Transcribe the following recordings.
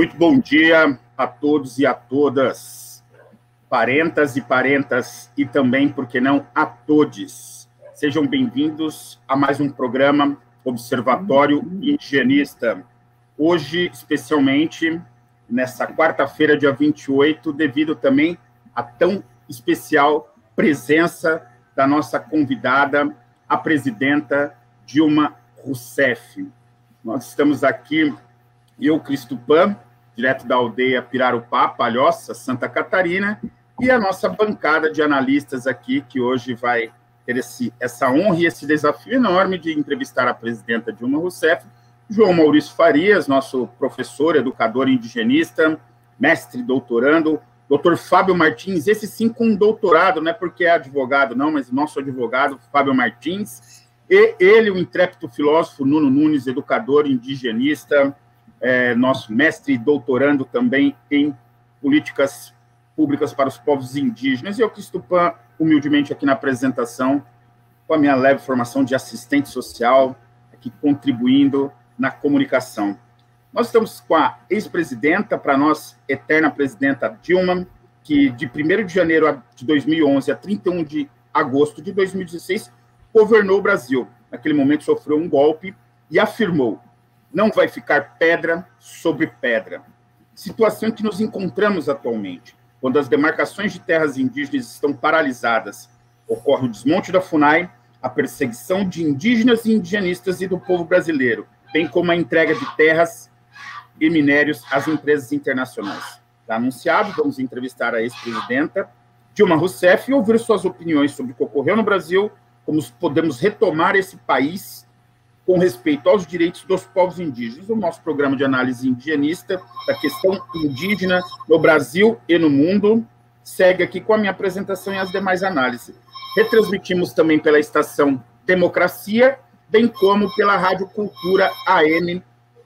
Muito bom dia a todos e a todas, parentas e parentas, e também, por que não, a todos. Sejam bem-vindos a mais um programa Observatório Indigenista. Hoje, especialmente, nessa quarta-feira, dia 28, devido também à tão especial presença da nossa convidada, a presidenta Dilma Rousseff. Nós estamos aqui eu, Cristo Pan, direto da aldeia Pirarupá, Palhoça, Santa Catarina, e a nossa bancada de analistas aqui, que hoje vai ter esse, essa honra e esse desafio enorme de entrevistar a presidenta Dilma Rousseff, João Maurício Farias, nosso professor, educador indigenista, mestre, doutorando, doutor Fábio Martins, esse sim com doutorado, não é porque é advogado, não, mas nosso advogado, Fábio Martins, e ele, o intrépido filósofo Nuno Nunes, educador indigenista, é, nosso mestre e doutorando também em políticas públicas para os povos indígenas, e eu, Cristupan, humildemente aqui na apresentação, com a minha leve formação de assistente social, aqui contribuindo na comunicação. Nós estamos com a ex-presidenta, para nós, eterna presidenta Dilma, que de 1 de janeiro de 2011 a 31 de agosto de 2016 governou o Brasil. Naquele momento sofreu um golpe e afirmou: não vai ficar pedra sobre pedra. Situação em que nos encontramos atualmente, quando as demarcações de terras indígenas estão paralisadas, ocorre o desmonte da FUNAI, a perseguição de indígenas e indigenistas e do povo brasileiro, bem como a entrega de terras e minérios às empresas internacionais. Está anunciado, vamos entrevistar a ex-presidenta Dilma Rousseff e ouvir suas opiniões sobre o que ocorreu no Brasil, como podemos retomar esse país com respeito aos direitos dos povos indígenas. O nosso programa de análise indigenista da questão indígena no Brasil e no mundo segue aqui com a minha apresentação e as demais análises. Retransmitimos também pela estação Democracia, bem como pela Rádio Cultura AM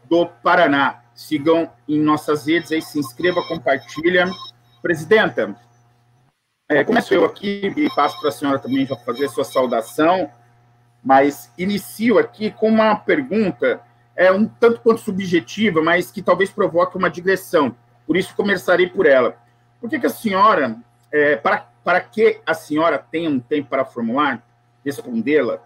do Paraná. Sigam em nossas redes aí, se inscreva, compartilha. Presidenta, é, começo eu aqui e passo para a senhora também já fazer sua saudação mas inicio aqui com uma pergunta, é um tanto quanto subjetiva, mas que talvez provoque uma digressão. Por isso começarei por ela. Por que, que a senhora, é, para, para que a senhora tenha um tempo para formular, respondê-la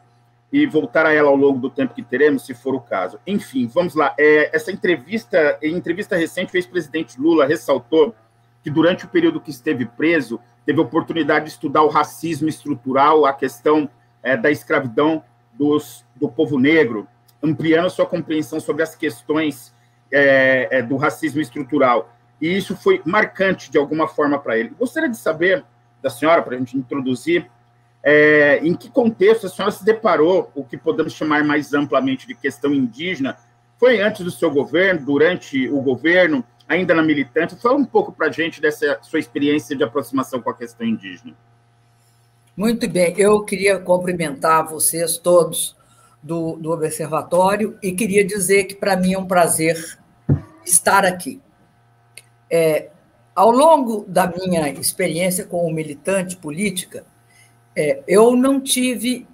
e voltar a ela ao longo do tempo que teremos, se for o caso. Enfim, vamos lá. É, essa entrevista, em entrevista recente, o ex-presidente Lula ressaltou que durante o período que esteve preso, teve oportunidade de estudar o racismo estrutural, a questão é, da escravidão dos, do povo negro, ampliando sua compreensão sobre as questões é, é, do racismo estrutural. E isso foi marcante de alguma forma para ele. Gostaria de saber da senhora, para a gente introduzir, é, em que contexto a senhora se deparou, o que podemos chamar mais amplamente de questão indígena, foi antes do seu governo, durante o governo, ainda na militância? Fala um pouco para a gente dessa sua experiência de aproximação com a questão indígena. Muito bem, eu queria cumprimentar vocês todos do, do Observatório e queria dizer que para mim é um prazer estar aqui. É, ao longo da minha experiência como militante política, é, eu não tive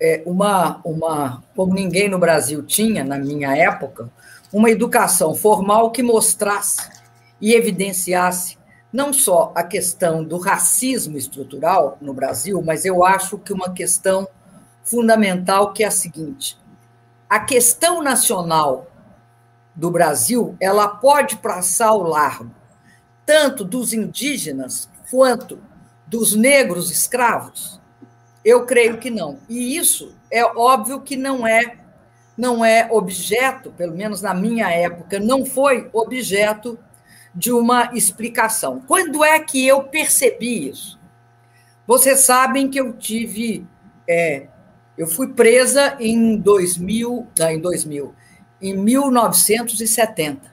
é, uma, uma, como ninguém no Brasil tinha na minha época, uma educação formal que mostrasse e evidenciasse não só a questão do racismo estrutural no Brasil, mas eu acho que uma questão fundamental que é a seguinte: a questão nacional do Brasil, ela pode passar ao largo tanto dos indígenas quanto dos negros escravos? Eu creio que não. E isso é óbvio que não é não é objeto, pelo menos na minha época, não foi objeto de uma explicação. Quando é que eu percebi isso? Vocês sabem que eu tive. É, eu fui presa em 2000, não, em 2000, em 1970,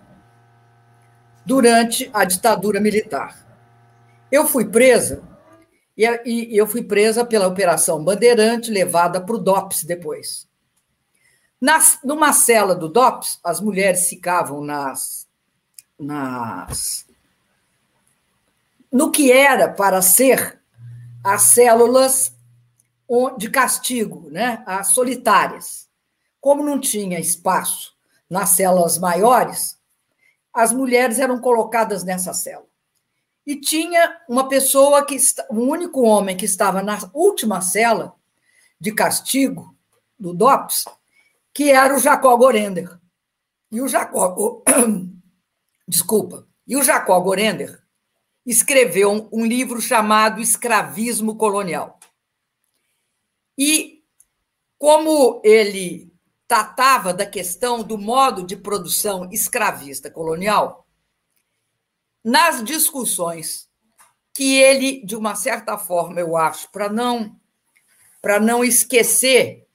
durante a ditadura militar. Eu fui presa e, e eu fui presa pela Operação Bandeirante, levada para o DOPS depois. Nas, numa cela do DOPS, as mulheres ficavam nas nas no que era para ser as células de castigo, né, as solitárias. Como não tinha espaço nas células maiores, as mulheres eram colocadas nessa cela. E tinha uma pessoa que, um único homem que estava na última cela de castigo do DOPS, que era o Jacó Gorender. E o Jacó, desculpa, e o Jacó Gorender escreveu um, livro chamado Escravismo Colonial. E como ele tratava da questão do modo de produção escravista colonial, nas discussões que ele, de uma certa forma, eu acho, para não para não esquecer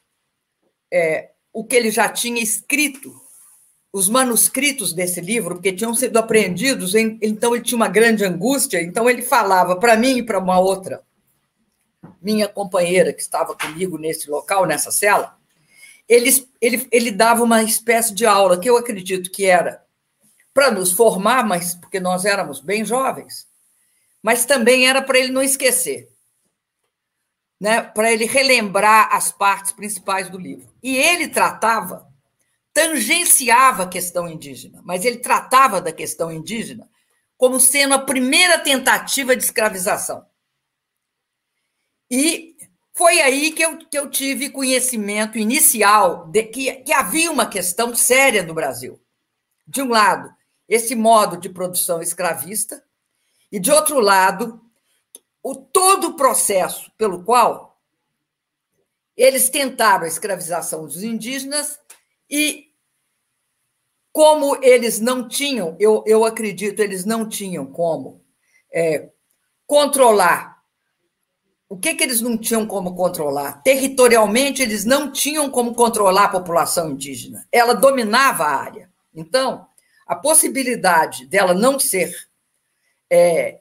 é, o que ele já tinha escrito, os manuscritos desse livro, porque tinham sido apreendidos, então ele tinha uma grande angústia, então ele falava para mim e para uma outra, minha companheira que estava comigo nesse local, nessa cela, ele, ele, ele dava uma espécie de aula, que eu acredito que era para nos formar, mas porque nós éramos bem jovens, mas também era para ele não esquecer né, para ele relembrar as partes principais do livro. E ele tratava, tangenciava a questão indígena, mas ele tratava da questão indígena como sendo a primeira tentativa de escravização. E foi aí que eu, que eu tive conhecimento inicial de que, que havia uma questão séria no Brasil. De um lado, esse modo de produção escravista, e de outro lado, o todo o processo pelo qual eles tentaram a escravização dos indígenas e como eles não tinham, eu, eu acredito, eles não tinham como é, controlar. O que, que eles não tinham como controlar? Territorialmente, eles não tinham como controlar a população indígena. Ela dominava a área. Então, a possibilidade dela não ser é,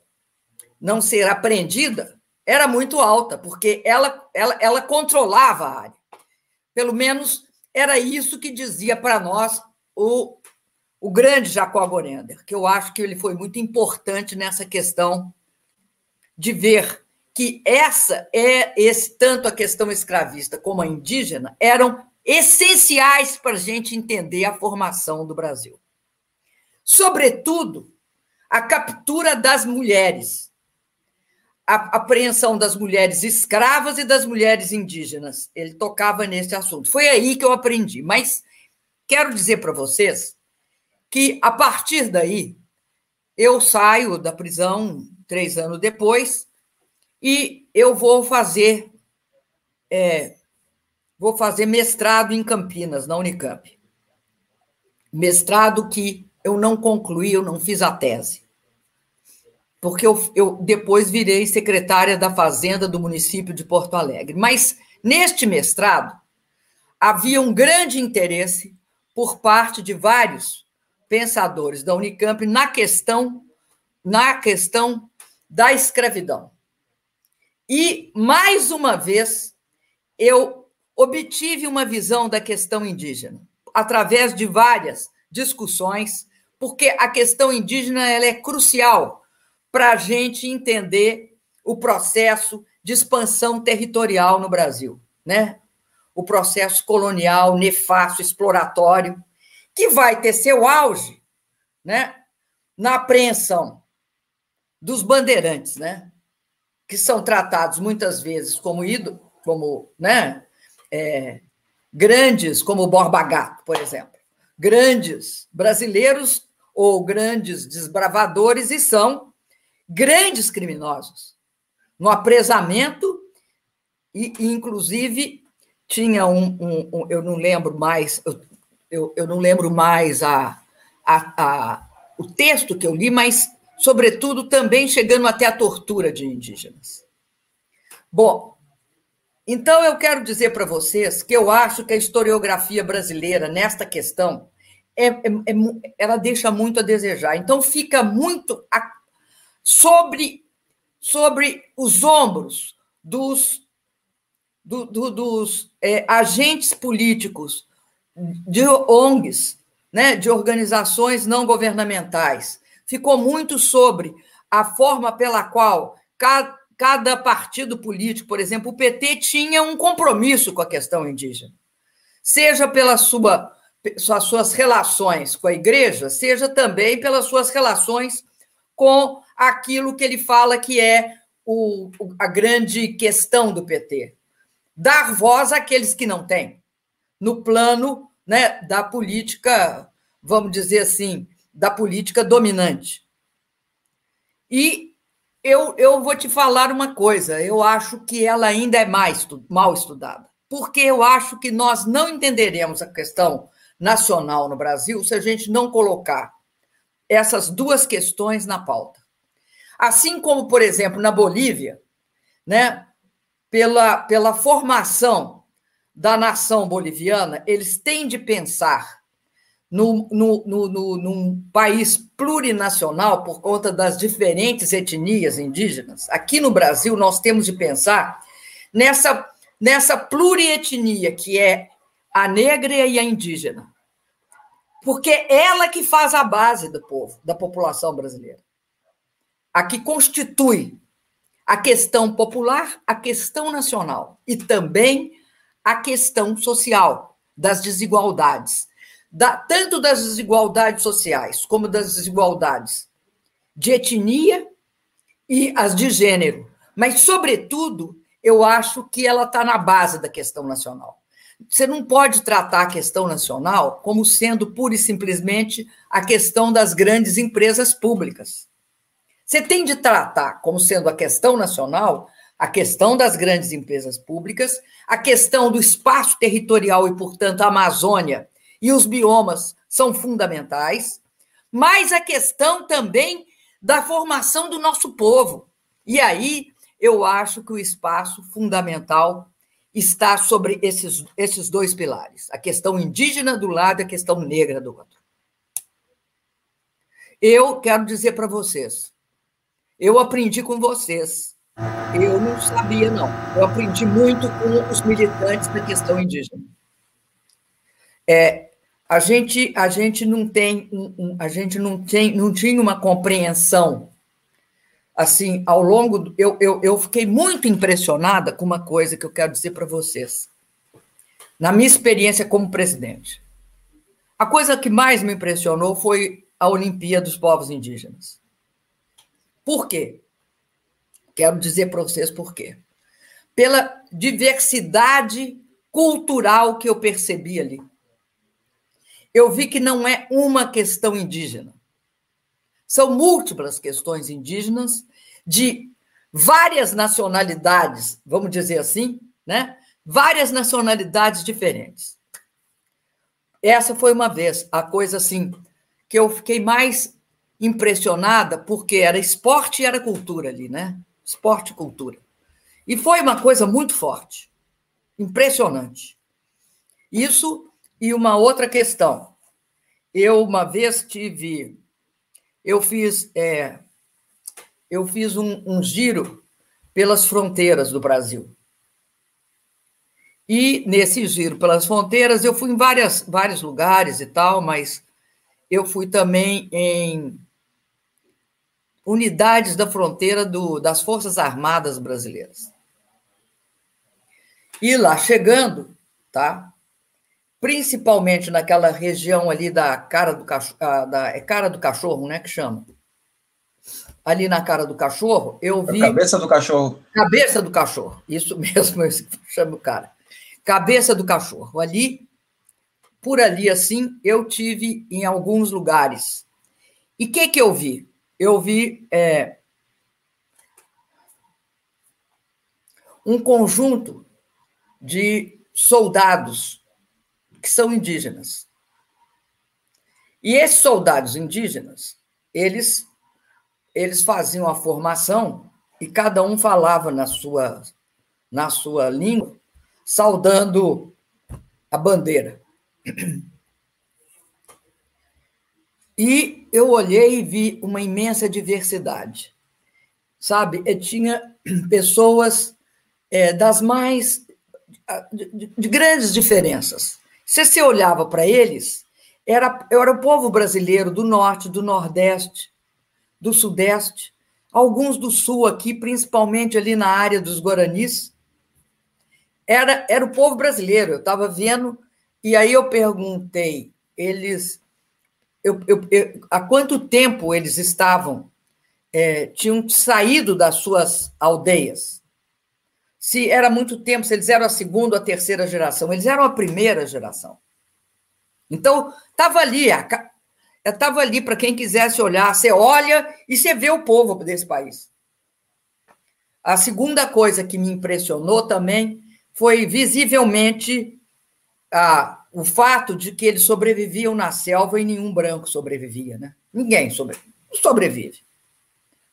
não ser apreendida era muito alta, porque ela, ela, ela controlava a área. Pelo menos era isso que dizia para nós o, o grande Jacó Gorender, que eu acho que ele foi muito importante nessa questão de ver que essa é esse tanto a questão escravista como a indígena eram essenciais para a gente entender a formação do Brasil. Sobretudo, a captura das mulheres, a apreensão das mulheres escravas e das mulheres indígenas. Ele tocava nesse assunto. Foi aí que eu aprendi. Mas quero dizer para vocês que, a partir daí, eu saio da prisão três anos depois e eu vou fazer é, vou fazer mestrado em Campinas, na Unicamp. Mestrado que eu não concluí, eu não fiz a tese porque eu, eu depois virei secretária da Fazenda do município de Porto Alegre. Mas neste mestrado havia um grande interesse por parte de vários pensadores da Unicamp na questão na questão da escravidão. E mais uma vez eu obtive uma visão da questão indígena através de várias discussões, porque a questão indígena ela é crucial para a gente entender o processo de expansão territorial no Brasil, né? O processo colonial nefasto, exploratório, que vai ter seu auge, né? Na apreensão dos bandeirantes, né? Que são tratados muitas vezes como ídolo, como, né? É, grandes, como Borba Gato, por exemplo, grandes brasileiros ou grandes desbravadores e são grandes criminosos no apresamento e, inclusive, tinha um, um, um, eu não lembro mais, eu, eu, eu não lembro mais a, a, a, o texto que eu li, mas, sobretudo, também chegando até a tortura de indígenas. Bom, então eu quero dizer para vocês que eu acho que a historiografia brasileira, nesta questão, é, é, é, ela deixa muito a desejar. Então, fica muito sobre, sobre os ombros dos, do, do, dos é, agentes políticos, de ONGs, né, de organizações não governamentais. Ficou muito sobre a forma pela qual cada, cada partido político, por exemplo, o PT tinha um compromisso com a questão indígena, seja pela sua as suas relações com a igreja, seja também pelas suas relações com aquilo que ele fala que é o, a grande questão do PT. Dar voz àqueles que não têm, no plano né, da política, vamos dizer assim, da política dominante. E eu, eu vou te falar uma coisa, eu acho que ela ainda é mais mal estudada, porque eu acho que nós não entenderemos a questão nacional no Brasil se a gente não colocar essas duas questões na pauta. Assim como, por exemplo, na Bolívia, né, pela, pela formação da nação boliviana, eles têm de pensar no, no, no, no, num país plurinacional por conta das diferentes etnias indígenas. Aqui no Brasil, nós temos de pensar nessa, nessa plurietnia que é a negra e a indígena. Porque é ela que faz a base do povo, da população brasileira. A que constitui a questão popular, a questão nacional e também a questão social das desigualdades, da, tanto das desigualdades sociais como das desigualdades de etnia e as de gênero. Mas, sobretudo, eu acho que ela está na base da questão nacional. Você não pode tratar a questão nacional como sendo pura e simplesmente a questão das grandes empresas públicas. Você tem de tratar como sendo a questão nacional a questão das grandes empresas públicas, a questão do espaço territorial e, portanto, a Amazônia e os biomas são fundamentais, mas a questão também da formação do nosso povo. E aí eu acho que o espaço fundamental está sobre esses, esses dois pilares: a questão indígena do lado e a questão negra do outro. Eu quero dizer para vocês, eu aprendi com vocês. Eu não sabia, não. Eu aprendi muito com os militantes da questão indígena. É, a gente, a gente não tem, um, um, a gente não tem, não tinha uma compreensão assim, ao longo. Do, eu, eu, eu fiquei muito impressionada com uma coisa que eu quero dizer para vocês. Na minha experiência como presidente. A coisa que mais me impressionou foi a Olimpíada dos Povos Indígenas. Por quê? Quero dizer para vocês por quê. Pela diversidade cultural que eu percebi ali. Eu vi que não é uma questão indígena. São múltiplas questões indígenas de várias nacionalidades, vamos dizer assim, né? Várias nacionalidades diferentes. Essa foi uma vez a coisa assim que eu fiquei mais impressionada, porque era esporte e era cultura ali, né? Esporte e cultura. E foi uma coisa muito forte, impressionante. Isso e uma outra questão. Eu uma vez tive eu fiz, é, eu fiz um, um giro pelas fronteiras do Brasil. E nesse giro pelas fronteiras, eu fui em várias, vários lugares e tal, mas eu fui também em unidades da fronteira do, das Forças Armadas Brasileiras. E lá chegando, tá? principalmente naquela região ali da cara do cachorro, ah, da, é cara do cachorro, né, que chama? Ali na cara do cachorro, eu vi... Cabeça do cachorro. Cabeça do cachorro, isso mesmo, eu chamo o cara. Cabeça do cachorro. Ali, por ali assim, eu tive em alguns lugares. E o que, que eu vi? Eu vi é, um conjunto de soldados que são indígenas. E esses soldados indígenas, eles eles faziam a formação e cada um falava na sua na sua língua, saudando a bandeira. E eu olhei e vi uma imensa diversidade. Sabe, eu tinha pessoas é, das mais de, de grandes diferenças. Se você olhava para eles, era, era o povo brasileiro do norte, do nordeste, do sudeste, alguns do sul aqui, principalmente ali na área dos Guaranis. Era, era o povo brasileiro. Eu estava vendo, e aí eu perguntei eles. Eu, eu, eu, há quanto tempo eles estavam, é, tinham saído das suas aldeias? Se era muito tempo, se eles eram a segunda ou a terceira geração, eles eram a primeira geração. Então, estava ali, estava ali para quem quisesse olhar. Você olha e você vê o povo desse país. A segunda coisa que me impressionou também foi visivelmente a, o fato de que eles sobreviviam na selva e nenhum branco sobrevivia. Né? Ninguém sobre, sobrevive.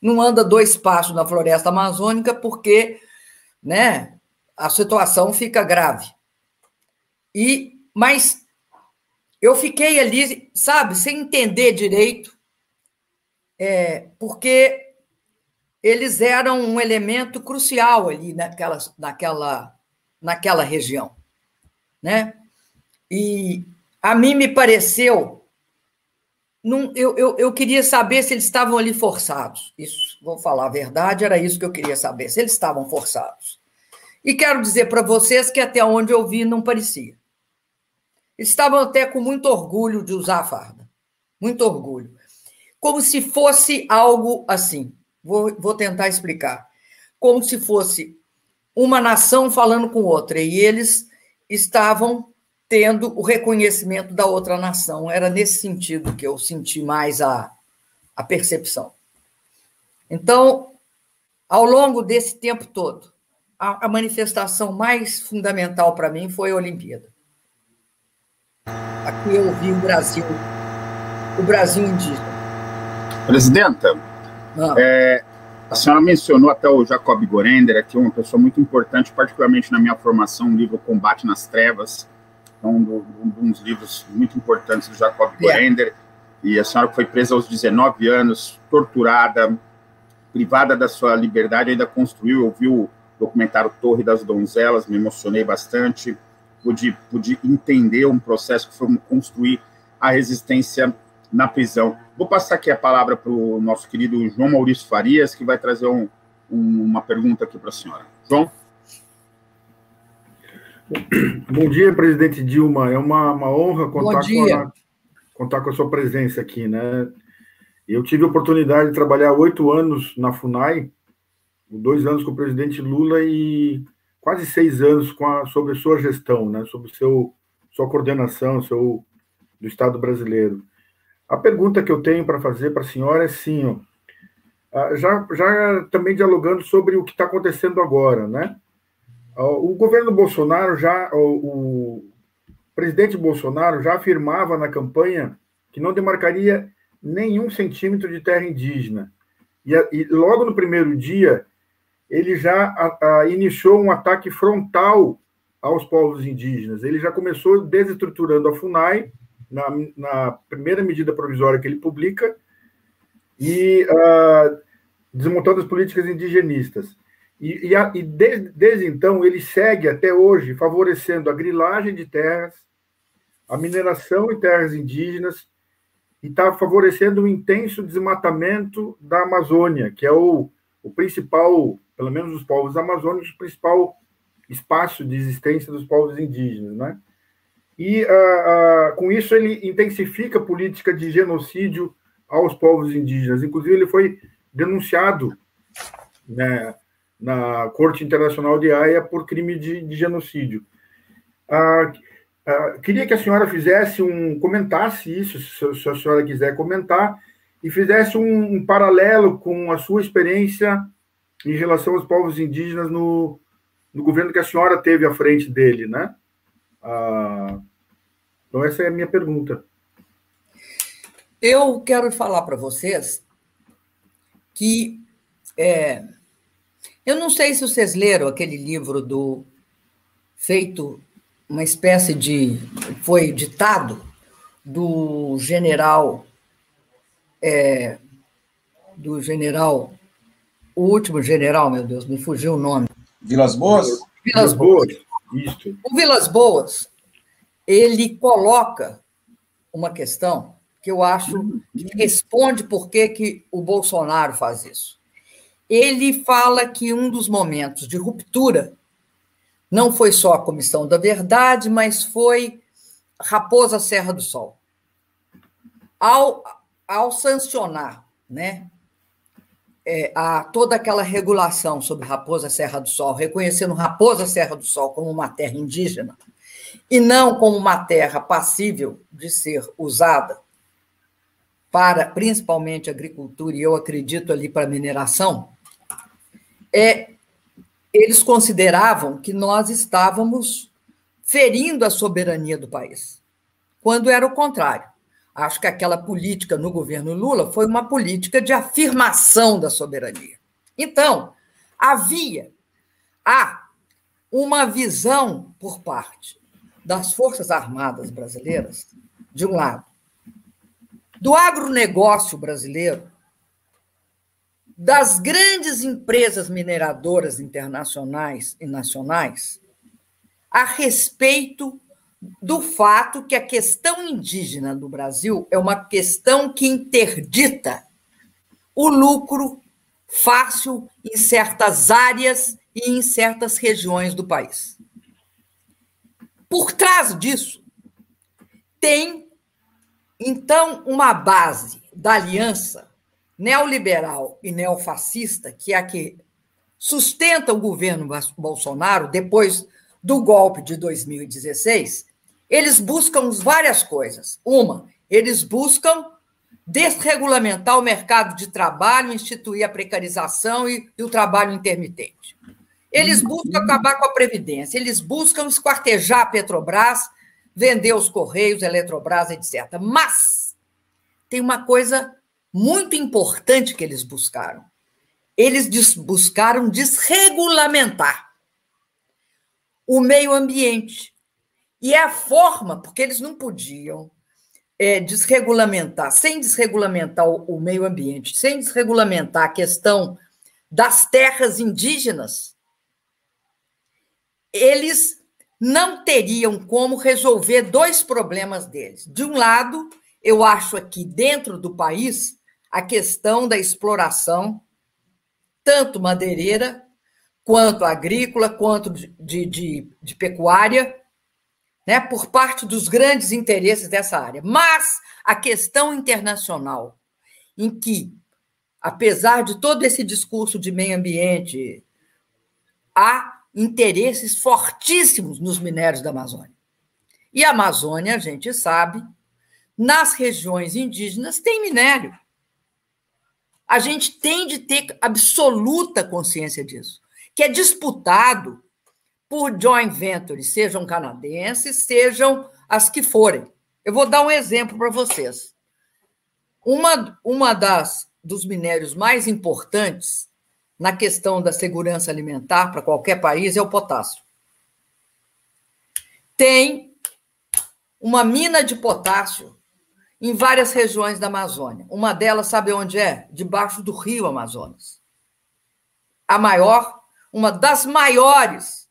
Não anda dois passos na floresta amazônica porque né, a situação fica grave. E Mas eu fiquei ali, sabe, sem entender direito, é, porque eles eram um elemento crucial ali naquela, naquela, naquela região. Né? E a mim me pareceu. Num, eu, eu, eu queria saber se eles estavam ali forçados. Isso, vou falar a verdade, era isso que eu queria saber, se eles estavam forçados. E quero dizer para vocês que até onde eu vi não parecia. Estavam até com muito orgulho de usar a farda. Muito orgulho. Como se fosse algo assim. Vou, vou tentar explicar. Como se fosse uma nação falando com outra. E eles estavam tendo o reconhecimento da outra nação. Era nesse sentido que eu senti mais a, a percepção. Então, ao longo desse tempo todo, a, a manifestação mais fundamental para mim foi a Olimpíada. Aqui eu vi o Brasil, o Brasil indígena. Presidenta, ah. é, a senhora mencionou até o Jacob Gorender, que é uma pessoa muito importante, particularmente na minha formação, o livro Combate nas Trevas, um, do, um dos livros muito importantes do Jacob. Gorender, e a senhora foi presa aos 19 anos, torturada, privada da sua liberdade, ainda construiu, ouviu o documentário Torre das Donzelas, me emocionei bastante, pude, pude entender um processo que foi construir a resistência na prisão. Vou passar aqui a palavra para o nosso querido João Maurício Farias, que vai trazer um, um, uma pergunta aqui para a senhora. João? Bom dia, presidente Dilma. É uma, uma honra contar com, a, contar com a sua presença aqui, né? Eu tive a oportunidade de trabalhar oito anos na FUNAI, dois anos com o presidente Lula e quase seis anos com a, sobre sua gestão, né, sobre seu, sua coordenação seu, do Estado brasileiro. A pergunta que eu tenho para fazer para a senhora é sim, ó, ah, já, já também dialogando sobre o que está acontecendo agora, né? O governo Bolsonaro já, o, o presidente Bolsonaro já afirmava na campanha que não demarcaria nenhum centímetro de terra indígena. E, e logo no primeiro dia, ele já a, a, iniciou um ataque frontal aos povos indígenas. Ele já começou desestruturando a FUNAI, na, na primeira medida provisória que ele publica, e uh, desmontando as políticas indigenistas. E, e, a, e desde, desde então ele segue até hoje favorecendo a grilagem de terras, a mineração em terras indígenas, e está favorecendo o intenso desmatamento da Amazônia, que é o, o principal pelo menos os povos amazônicos, o principal espaço de existência dos povos indígenas, né? E uh, uh, com isso ele intensifica a política de genocídio aos povos indígenas. Inclusive ele foi denunciado né, na Corte Internacional de Haia por crime de, de genocídio. Uh, queria que a senhora fizesse um comentasse isso, se, se a senhora quiser comentar, e fizesse um, um paralelo com a sua experiência em relação aos povos indígenas no, no governo que a senhora teve à frente dele, né? Ah, então, essa é a minha pergunta. Eu quero falar para vocês que é, eu não sei se vocês leram aquele livro do feito uma espécie de foi ditado do general é, do general o último general, meu Deus, me fugiu o nome. Vilas Boas? Vilas Boas. Isso. O Vilas Boas, ele coloca uma questão que eu acho que responde por que, que o Bolsonaro faz isso. Ele fala que um dos momentos de ruptura não foi só a Comissão da Verdade, mas foi Raposa Serra do Sol. ao, ao sancionar né, é, a, toda aquela regulação sobre Raposa Serra do Sol, reconhecendo Raposa Serra do Sol como uma terra indígena e não como uma terra passível de ser usada para principalmente agricultura e eu acredito ali para mineração, é, eles consideravam que nós estávamos ferindo a soberania do país, quando era o contrário. Acho que aquela política no governo Lula foi uma política de afirmação da soberania. Então, havia há uma visão por parte das Forças Armadas brasileiras, de um lado, do agronegócio brasileiro, das grandes empresas mineradoras internacionais e nacionais, a respeito do fato que a questão indígena do Brasil é uma questão que interdita o lucro fácil em certas áreas e em certas regiões do país. Por trás disso, tem, então, uma base da aliança neoliberal e neofascista, que é a que sustenta o governo Bolsonaro depois do golpe de 2016, eles buscam várias coisas. Uma, eles buscam desregulamentar o mercado de trabalho, instituir a precarização e, e o trabalho intermitente. Eles buscam acabar com a Previdência, eles buscam esquartejar a Petrobras, vender os Correios, Eletrobras, etc. Mas tem uma coisa muito importante que eles buscaram. Eles buscaram desregulamentar o meio ambiente. E é a forma, porque eles não podiam é, desregulamentar, sem desregulamentar o, o meio ambiente, sem desregulamentar a questão das terras indígenas, eles não teriam como resolver dois problemas deles. De um lado, eu acho aqui dentro do país a questão da exploração, tanto madeireira, quanto agrícola, quanto de, de, de pecuária, né, por parte dos grandes interesses dessa área. Mas a questão internacional, em que, apesar de todo esse discurso de meio ambiente, há interesses fortíssimos nos minérios da Amazônia. E a Amazônia, a gente sabe, nas regiões indígenas tem minério. A gente tem de ter absoluta consciência disso, que é disputado por joint ventures, sejam canadenses, sejam as que forem. Eu vou dar um exemplo para vocês. Uma, uma das dos minérios mais importantes na questão da segurança alimentar para qualquer país é o potássio. Tem uma mina de potássio em várias regiões da Amazônia. Uma delas, sabe onde é? Debaixo do rio Amazonas. A maior, uma das maiores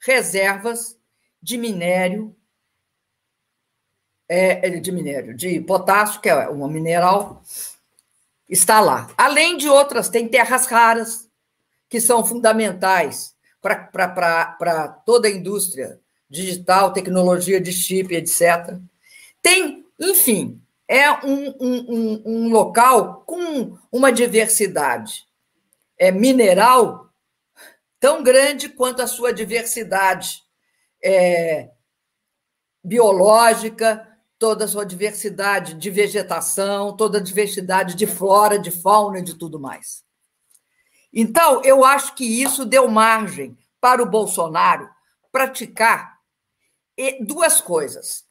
reservas de minério, é, de minério, de potássio, que é um mineral, está lá. Além de outras, tem terras raras, que são fundamentais para toda a indústria digital, tecnologia de chip, etc. Tem, enfim, é um, um, um, local com uma diversidade é, mineral tão grande quanto a sua diversidade é, biológica, toda a sua diversidade de vegetação, toda a diversidade de flora, de fauna e de tudo mais. Então, eu acho que isso deu margem para o Bolsonaro praticar duas coisas.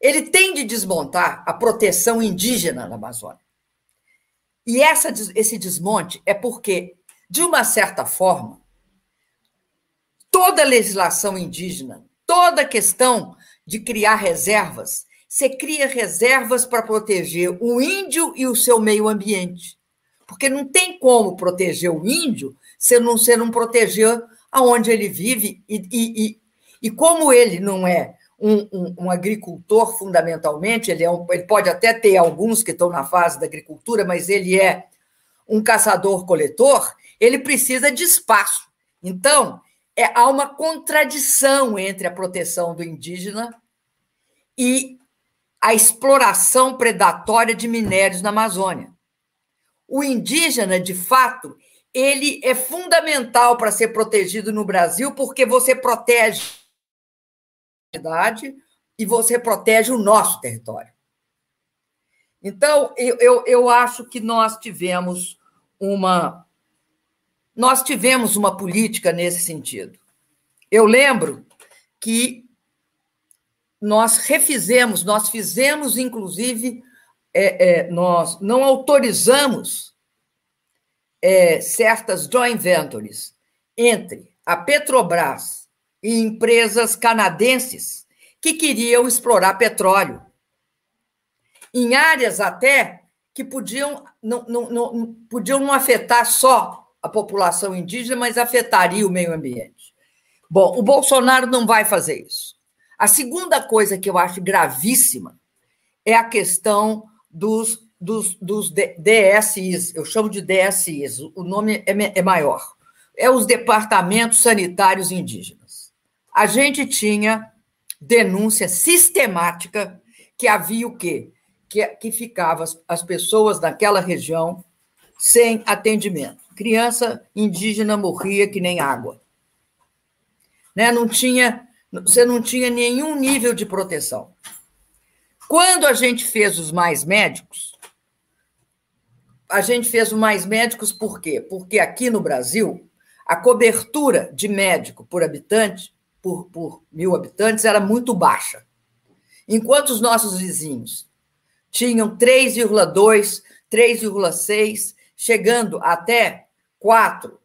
Ele tem de desmontar a proteção indígena na Amazônia. E essa, esse desmonte é porque, de uma certa forma, toda a legislação indígena, toda a questão de criar reservas, você cria reservas para proteger o índio e o seu meio ambiente. Porque não tem como proteger o índio se não, se não proteger aonde ele vive. E, e, e, e como ele não é um, um, um, agricultor, fundamentalmente, ele, é um, ele pode até ter alguns que estão na fase da agricultura, mas ele é um caçador-coletor, ele precisa de espaço. Então, é, há uma contradição entre a proteção do indígena e a exploração predatória de minérios na Amazônia. O indígena, de fato, ele é fundamental para ser protegido no Brasil, porque você protege a cidade e você protege o nosso território. Então, eu, eu, eu acho que nós tivemos uma nós tivemos uma política nesse sentido. Eu lembro que nós refizemos, nós fizemos, inclusive, é, é, nós não autorizamos é, certas joint ventures entre a Petrobras e empresas canadenses que queriam explorar petróleo em áreas até que podiam não, não, não, podiam não afetar só a população indígena, mas afetaria o meio ambiente. Bom, o Bolsonaro não vai fazer isso. A segunda coisa que eu acho gravíssima é a questão dos dos, dos DSIs, eu chamo de DSIs, o nome é, é maior, é os Departamentos Sanitários Indígenas. A gente tinha denúncia sistemática que havia o quê? Que, que ficava as, as pessoas daquela região sem atendimento. Criança indígena morria que nem água. Né? Não tinha, você não tinha nenhum nível de proteção. Quando a gente fez os mais médicos, a gente fez o Mais Médicos por quê? Porque aqui no Brasil, a cobertura de médico por habitante, por, por mil habitantes, era muito baixa. Enquanto os nossos vizinhos tinham 3,2, 3,6, chegando até 4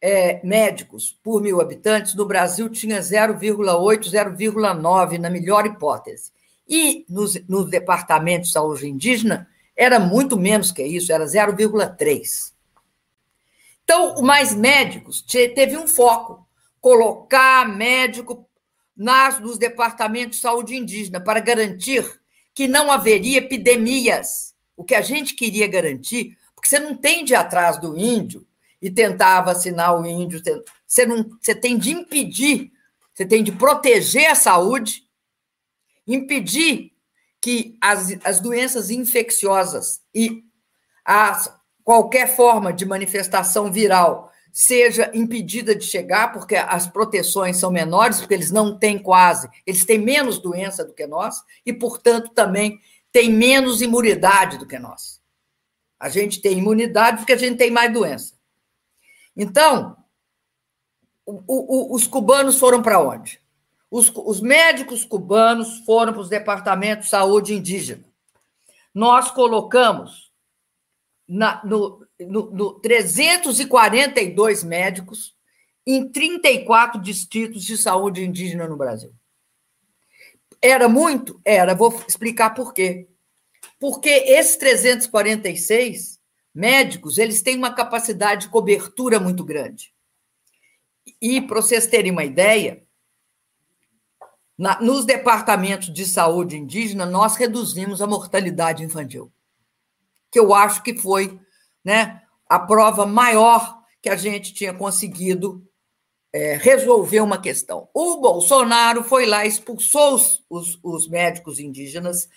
é, médicos por mil habitantes, no Brasil tinha 0,8, 0,9, na melhor hipótese. E nos, nos departamentos de saúde indígena, era muito menos que isso, era 0,3. Então, o Mais Médicos teve um foco, colocar médico nas, nos departamentos de saúde indígena para garantir que não haveria epidemias. O que a gente queria garantir, porque você não tem de ir atrás do índio e tentar vacinar o índio, você, não, você tem de impedir, você tem de proteger a saúde, impedir que as, as doenças infecciosas e as, qualquer forma de manifestação viral seja impedida de chegar, porque as proteções são menores, porque eles não têm quase, eles têm menos doença do que nós, e, portanto, também têm menos imunidade do que nós. A gente tem imunidade porque a gente tem mais doença. Então, o, o, os cubanos foram para onde? Os, os médicos cubanos foram para os departamentos de saúde indígena. Nós colocamos na, no, no, no 342 médicos em 34 distritos de saúde indígena no Brasil. Era muito? Era. Vou explicar por quê. Porque esses 346 médicos, eles têm uma capacidade de cobertura muito grande. E, para vocês terem uma ideia, na, nos departamentos de saúde indígena, nós reduzimos a mortalidade infantil, que eu acho que foi né, a prova maior que a gente tinha conseguido é, resolver uma questão. O Bolsonaro foi lá, expulsou os, os, os médicos indígenas,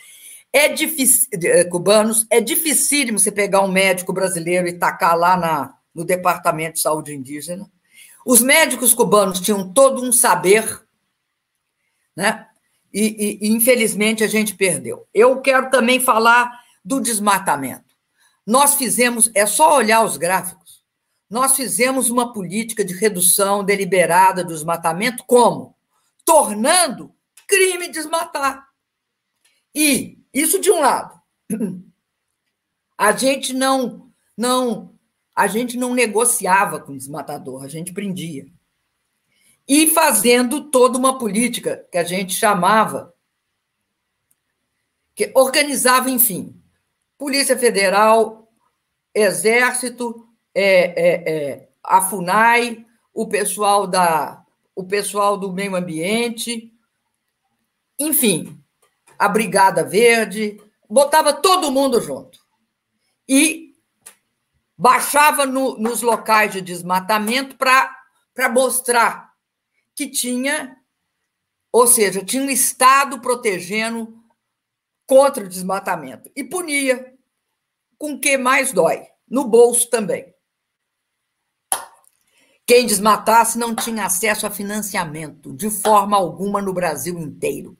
é difícil, é, cubanos, é dificílimo você pegar um médico brasileiro e tacar lá na, no Departamento de Saúde Indígena. Os médicos cubanos tinham todo um saber né? E, e, infelizmente a gente perdeu. Eu quero também falar do desmatamento. Nós fizemos, é só olhar os gráficos, nós fizemos uma política de redução deliberada do desmatamento, como? Tornando crime desmatar. E isso de um lado. A gente não não a gente não negociava com o desmatador, a gente prendia e fazendo toda uma política que a gente chamava, que organizava, enfim, Polícia Federal, Exército, é, é, é, a FUNAI, o pessoal, da, o pessoal do meio ambiente, enfim, a Brigada Verde, botava todo mundo junto. E baixava no, nos locais de desmatamento para mostrar que tinha, ou seja, tinha um Estado protegendo contra o desmatamento. E punia com o que mais dói, no bolso também. Quem desmatasse não tinha acesso a financiamento de forma alguma no Brasil inteiro.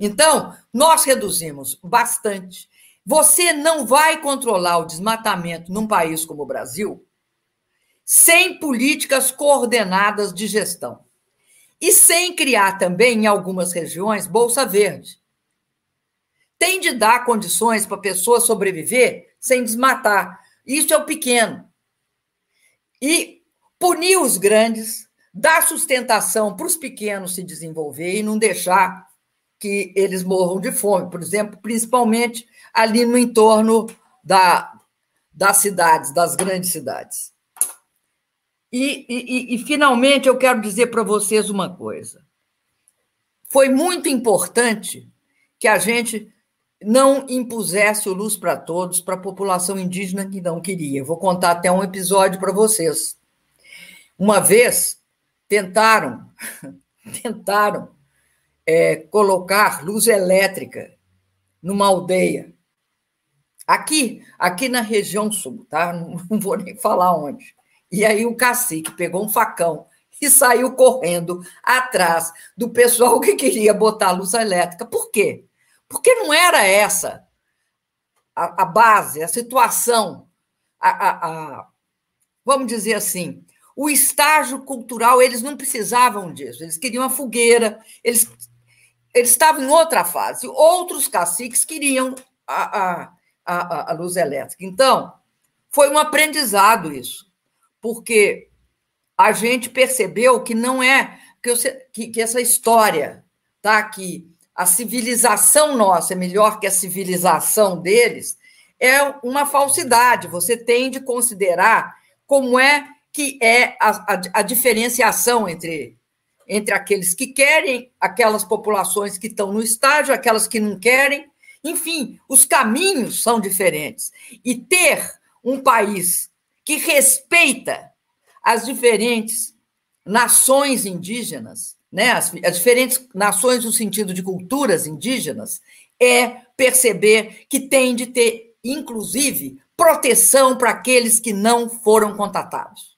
Então, nós reduzimos bastante. Você não vai controlar o desmatamento num país como o Brasil sem políticas coordenadas de gestão. E sem criar também, em algumas regiões, Bolsa Verde. Tem de dar condições para a pessoa sobreviver sem desmatar. Isso é o pequeno. E punir os grandes, dar sustentação para os pequenos se desenvolver e não deixar que eles morram de fome, por exemplo, principalmente ali no entorno da, das cidades, das grandes cidades. E, e, e finalmente, eu quero dizer para vocês uma coisa. Foi muito importante que a gente não impusesse o luz para todos para a população indígena que não queria. Vou contar até um episódio para vocês. Uma vez tentaram, tentaram é, colocar luz elétrica numa aldeia. Aqui, aqui na região sul, tá? Não vou nem falar onde. E aí o cacique pegou um facão e saiu correndo atrás do pessoal que queria botar luz elétrica. Por quê? Porque não era essa a, a base, a situação, a, a, a, vamos dizer assim, o estágio cultural, eles não precisavam disso, eles queriam a fogueira, eles, eles estavam em outra fase. Outros caciques queriam a, a, a, luz elétrica. Então, foi um aprendizado isso, porque a gente percebeu que não é que, eu, que, que essa história, tá? Que a civilização nossa é melhor que a civilização deles, é uma falsidade. Você tem de considerar como é que é a, a, a diferenciação entre, entre aqueles que querem, aquelas populações que estão no estágio, aquelas que não querem. Enfim, os caminhos são diferentes. E ter um país que respeita as diferentes nações indígenas, né, as, as diferentes nações no sentido de culturas indígenas, é perceber que tem de ter, inclusive, proteção para aqueles que não foram contatados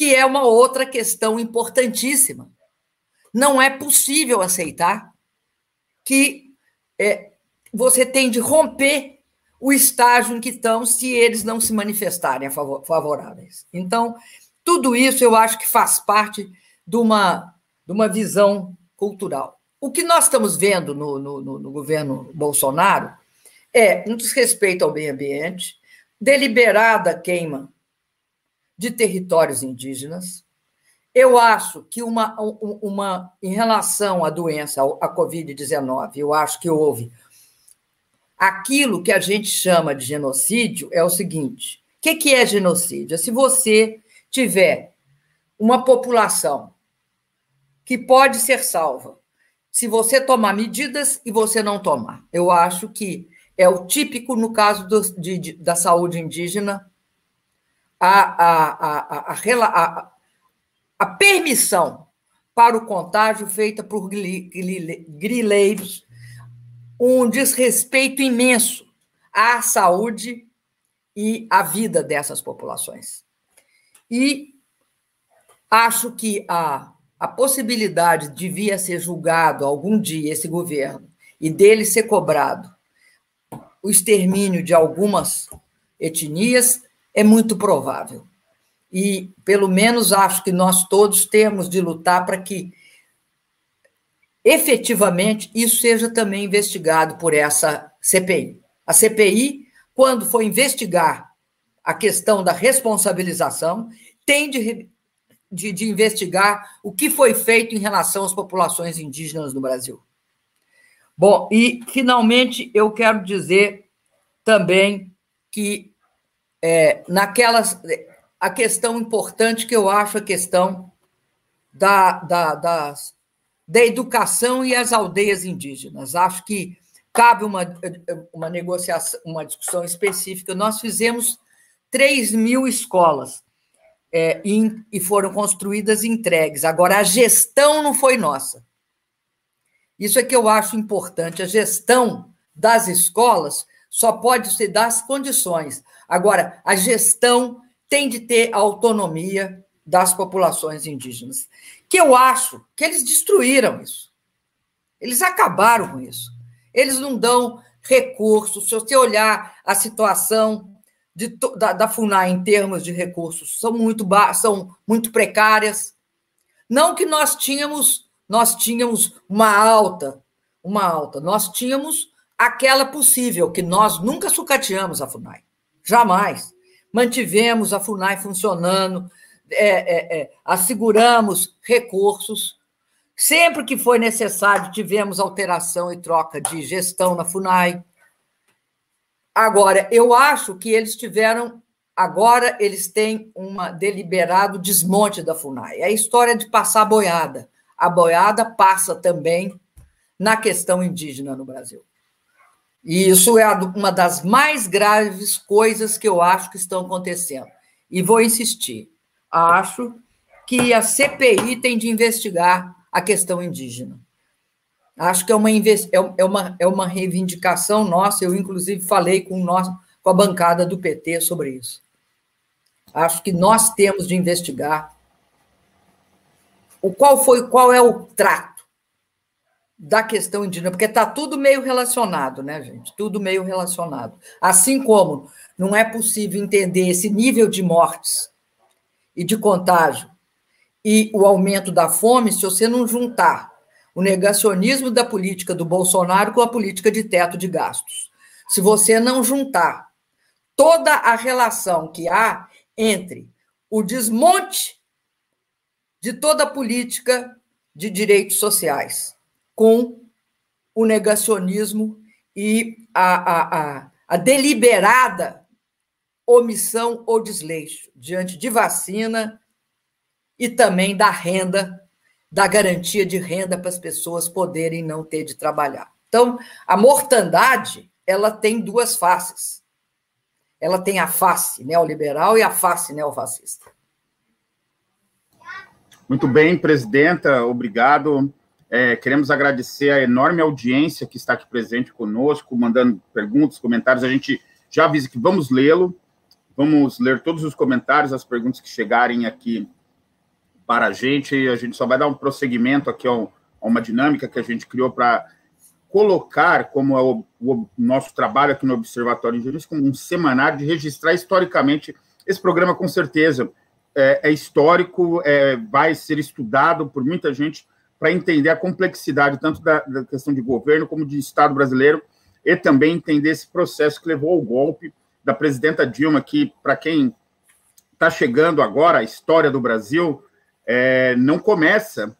que é uma outra questão importantíssima. Não é possível aceitar que é, você tem de romper o estágio em que estão se eles não se manifestarem favoráveis. Então, tudo isso eu acho que faz parte de uma, de uma visão cultural. O que nós estamos vendo no, no, no governo Bolsonaro é um desrespeito ao meio ambiente, deliberada queima de territórios indígenas. Eu acho que uma, uma em relação à doença, à Covid-19, eu acho que houve aquilo que a gente chama de genocídio é o seguinte: o que, que é genocídio? É se você tiver uma população que pode ser salva, se você tomar medidas e você não tomar. Eu acho que é o típico no caso do, de, de, da saúde indígena a, a, a, a, permissão para o contágio feita por grileiros, um desrespeito imenso à saúde e à vida dessas populações. E acho que a, a possibilidade de vir a ser julgado algum dia esse governo e dele ser cobrado o extermínio de algumas etnias é muito provável. E, pelo menos, acho que nós todos temos de lutar para que, efetivamente, isso seja também investigado por essa CPI. A CPI, quando for investigar a questão da responsabilização, tem de, de, de investigar o que foi feito em relação às populações indígenas no Brasil. Bom, e, finalmente, eu quero dizer também que é, naquelas. A questão importante que eu acho a questão da, da, das, da educação e as aldeias indígenas. Acho que cabe uma, uma negociação, uma discussão específica. Nós fizemos 3 mil escolas é, e, e foram construídas e entregues. Agora, a gestão não foi nossa. Isso é que eu acho importante. A gestão das escolas só pode se dar as condições. Agora, a gestão tem de ter autonomia das populações indígenas, que eu acho que eles destruíram isso. Eles acabaram com isso. Eles não dão recursos. Se você olhar a situação de, da, da FUNAI em termos de recursos, são muito, são muito precárias. Não que nós tínhamos, nós tínhamos uma alta, uma alta, nós tínhamos aquela possível, que nós nunca sucateamos a FUNAI. Jamais. Mantivemos a FUNAI funcionando, é, é, é, asseguramos recursos. Sempre que foi necessário, tivemos alteração e troca de gestão na FUNAI. Agora, eu acho que eles tiveram. Agora, eles têm um deliberado desmonte da FUNAI. É a história de passar a boiada. A boiada passa também na questão indígena no Brasil. E isso é uma das mais graves coisas que eu acho que estão acontecendo. E vou insistir. Acho que a CPI tem de investigar a questão indígena. Acho que é uma, é, é uma, é uma reivindicação nossa. Eu, inclusive, falei com, nós, com a bancada do PT sobre isso. Acho que nós temos de investigar o qual foi qual é o trato da questão indígena, porque está tudo meio relacionado, né, gente? Tudo meio relacionado. Assim como não é possível entender esse nível de mortes e de contágio e o aumento da fome se você não juntar o negacionismo da política do Bolsonaro com a política de teto de gastos. Se você não juntar toda a relação que há entre o desmonte de toda a política de direitos sociais com o negacionismo e a, a, a, a deliberada omissão ou desleixo diante de vacina e também da renda, da garantia de renda para as pessoas poderem não ter de trabalhar. Então, a mortandade, ela tem duas faces. Ela tem a face neoliberal e a face neofascista. Muito bem, presidenta, obrigado. É, queremos agradecer a enorme audiência que está aqui presente conosco, mandando perguntas, comentários. A gente já avisa que vamos lê-lo, vamos ler todos os comentários, as perguntas que chegarem aqui para a gente. A gente só vai dar um prosseguimento aqui a uma dinâmica que a gente criou para colocar como é o, o, nosso trabalho aqui no Observatório Engenheiros como um semanário de registrar historicamente esse programa, com certeza. É, é histórico, é, vai ser estudado por muita gente para entender a complexidade tanto da, da, questão de governo como de Estado brasileiro e também entender esse processo que levou ao golpe da presidenta Dilma, que, para quem está chegando agora, a história do Brasil é, não começa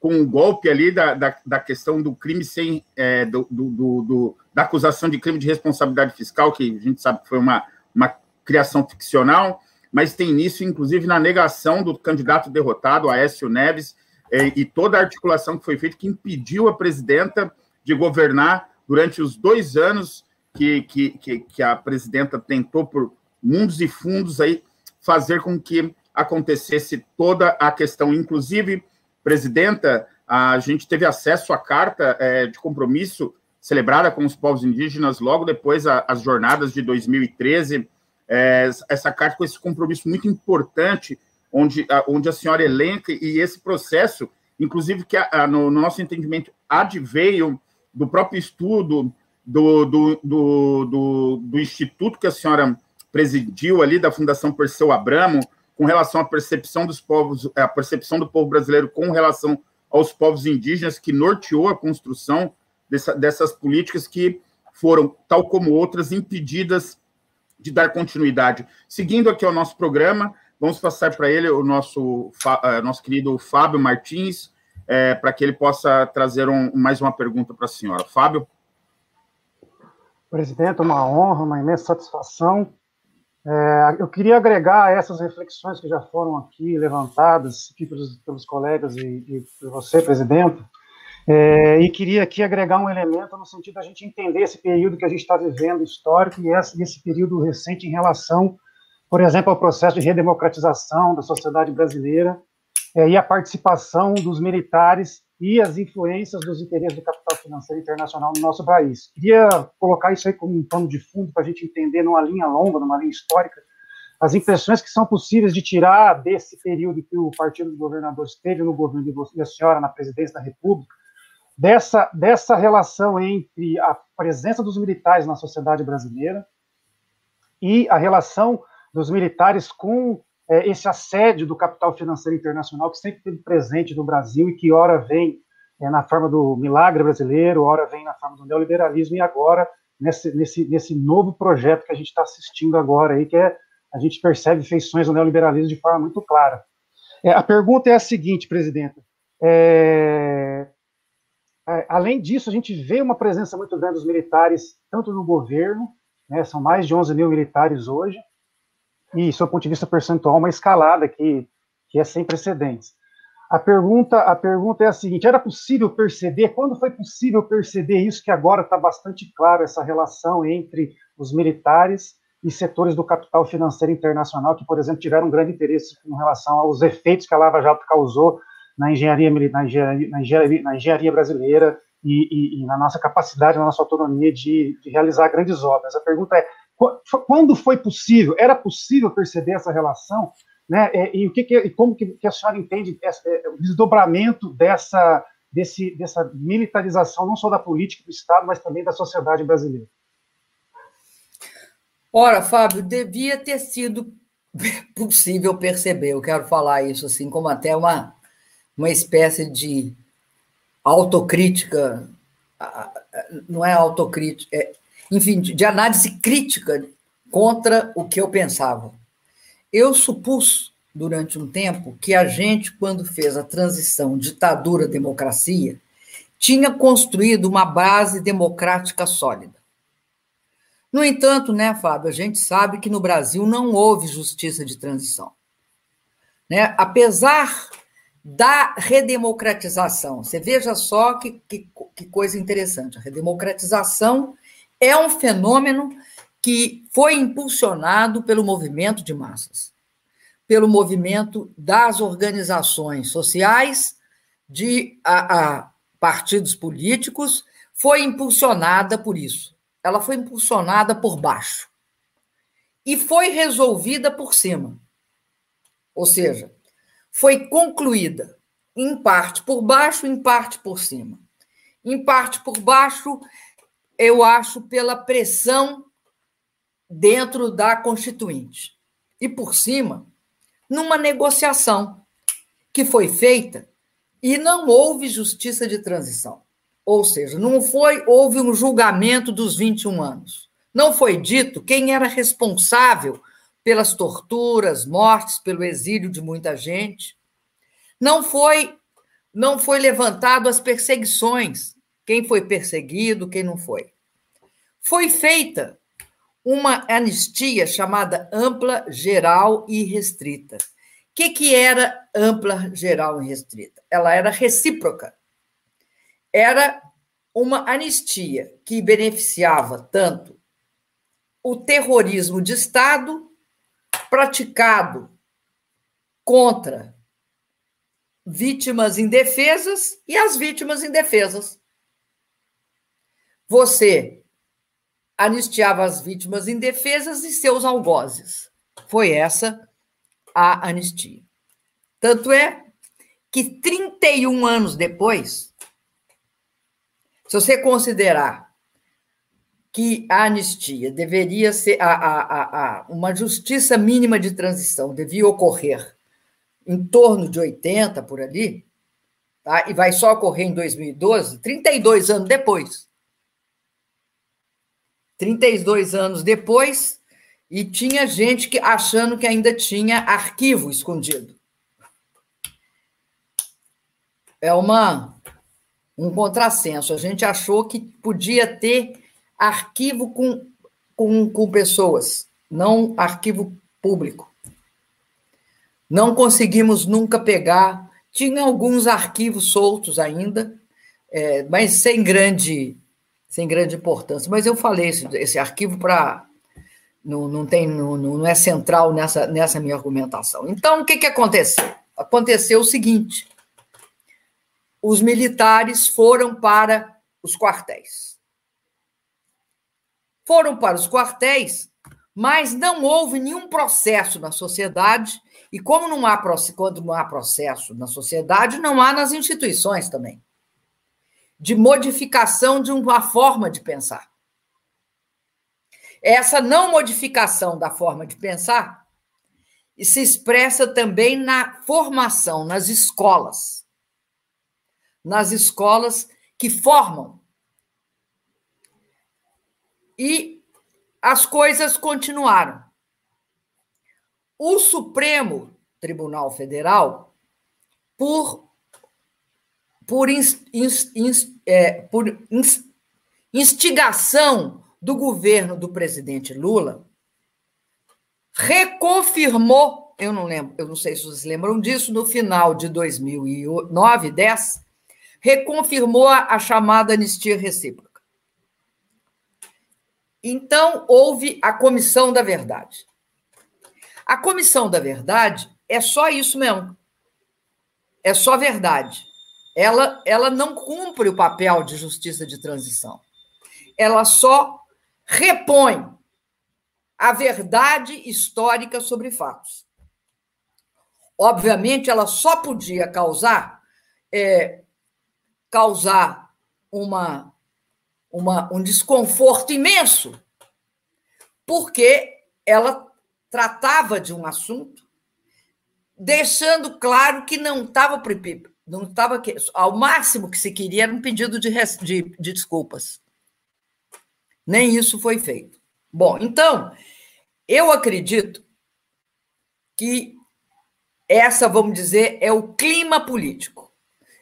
com o golpe ali da, da, da questão do crime sem. É, do, do, do, da acusação de crime de responsabilidade fiscal, que a gente sabe que foi uma, uma criação ficcional, mas tem início, inclusive, na negação do candidato derrotado, Aécio Neves, é, e toda a articulação que foi feita que impediu a presidenta de governar durante os dois anos que, que, que, que a presidenta tentou, por mundos e fundos, aí, fazer com que acontecesse toda a questão. Inclusive, presidenta, a gente teve acesso à carta é, de compromisso celebrada com os povos indígenas logo depois as jornadas de 2013. É, essa carta com esse compromisso muito importante onde, onde a senhora elenca, e esse processo, inclusive, que a, no, no, nosso entendimento adveio do próprio estudo do, do, do, do, do instituto que a senhora presidiu ali, da Fundação Perseu Abramo, com relação à percepção dos povos, a percepção do povo brasileiro com relação aos povos indígenas, que norteou a construção dessa, dessas políticas que foram, tal como outras, impedidas de dar continuidade. Seguindo aqui ao nosso programa, Vamos passar para ele o nosso, uh, nosso querido Fábio Martins, é, para que ele possa trazer um, mais uma pergunta para a senhora. Fábio? Presidente, uma honra, uma imensa satisfação. É, eu queria agregar essas reflexões que já foram aqui levantadas aqui pelos, pelos colegas e, e por você, presidente, é, e queria aqui agregar um elemento no sentido da gente entender esse período que a gente está vivendo histórico e esse, esse período recente em relação por exemplo, ao processo de redemocratização da sociedade brasileira é, e a participação dos militares e as influências dos interesses do capital financeiro internacional no nosso país. Queria colocar isso aí como um pano de fundo para a gente entender numa linha longa, numa linha histórica, as impressões que são possíveis de tirar desse período que o partido do governador esteve no governo e a senhora na presidência da República, dessa, dessa relação entre a presença dos militares na sociedade brasileira e a relação dos militares com é, esse assédio do capital financeiro internacional que sempre esteve presente no Brasil e que ora vem é, na forma do milagre brasileiro, ora vem na forma do neoliberalismo e agora nesse, nesse, nesse novo projeto que a gente está assistindo agora aí, que é a gente percebe feições do neoliberalismo de forma muito clara. É, a pergunta é a seguinte, presidenta. É, é, além disso, a gente vê uma presença muito grande dos militares, tanto no governo, né, são mais de 11 mil militares hoje, e, do ponto de vista percentual, uma escalada que, que é sem precedentes. A pergunta, a pergunta é a seguinte: era possível perceber, quando foi possível perceber isso, que agora está bastante claro, essa relação entre os militares e setores do capital financeiro internacional que, por exemplo, tiveram um grande interesse com relação aos efeitos que a Lava Jato causou na engenharia, na engenharia, na engenharia, na engenharia brasileira e, e, e, na nossa capacidade, na nossa autonomia de, de, realizar grandes obras. A pergunta é, quando foi possível? Era possível perceber essa relação? Né? E, o que, que e como que, que, a senhora entende essa, é, o desdobramento dessa, desse, dessa militarização, não só da política do Estado, mas também da sociedade brasileira? Ora, Fábio, devia ter sido possível perceber. Eu quero falar isso assim, como até uma, uma espécie de autocrítica, não é autocrítica, é, enfim, de análise crítica contra o que eu pensava. Eu supus durante um tempo que a gente, quando fez a transição ditadura-democracia, tinha construído uma base democrática sólida. No entanto, né, Fábio, a gente sabe que no Brasil não houve justiça de transição. Né? Apesar da redemocratização, você veja só que, que, que coisa interessante. A redemocratização é um fenômeno que foi impulsionado pelo movimento de massas, pelo movimento das organizações sociais, de a, a partidos políticos, foi impulsionada por isso ela foi impulsionada por baixo e foi resolvida por cima. Ou seja, foi concluída em parte por baixo, em parte por cima. Em parte por baixo, eu acho pela pressão dentro da Constituinte. E por cima, numa negociação que foi feita e não houve justiça de transição. Ou seja, não foi houve um julgamento dos 21 anos. Não foi dito quem era responsável pelas torturas, mortes, pelo exílio de muita gente. Não foi não foi levantado as perseguições, quem foi perseguido, quem não foi. Foi feita uma anistia chamada ampla, geral e restrita. O que, que era ampla, geral e restrita? Ela era recíproca era uma anistia que beneficiava tanto o terrorismo de Estado praticado contra vítimas indefesas e as vítimas indefesas. Você anistiava as vítimas indefesas e seus algozes. Foi essa a anistia. Tanto é que 31 anos depois, se você considerar que a anistia deveria ser a, a, a, uma justiça mínima de transição devia ocorrer em torno de 80 por ali, tá? e vai só ocorrer em 2012, 32 anos depois. 32 anos depois, e tinha gente que achando que ainda tinha arquivo escondido. É uma um contrassenso. A gente achou que podia ter arquivo com, com, com pessoas, não arquivo público. Não conseguimos nunca pegar. Tinha alguns arquivos soltos ainda, é, mas sem grande, sem grande importância. Mas eu falei esse, esse arquivo para não, não, tem, não, não é central nessa, nessa minha argumentação. Então, o que, que aconteceu? Aconteceu o seguinte: os militares foram para os quartéis. Foram para os quartéis, mas não houve nenhum processo na sociedade, e como não há, quando não há processo na sociedade, não há nas instituições também, de modificação de uma forma de pensar. Essa não modificação da forma de pensar se expressa também na formação, nas escolas. Nas escolas que formam. E as coisas continuaram. O Supremo Tribunal Federal, por, por, inst, inst, é, por instigação do governo do presidente Lula reconfirmou, eu não lembro, eu não sei se vocês lembram disso, no final de 2009, 10, reconfirmou a, a chamada anistia recíproca. Então, houve a Comissão da Verdade. A Comissão da Verdade é só isso mesmo. É só verdade. Ela, ela não cumpre o papel de justiça de transição. Ela só repõe a verdade histórica sobre fatos. Obviamente, ela só podia causar é, causar uma, uma, um desconforto imenso, porque ela tratava de um assunto, deixando claro que não estava não estava ao máximo que se queria era um pedido de, de, de desculpas. Nem isso foi feito. Bom, então, eu acredito que essa, vamos dizer, é o clima político.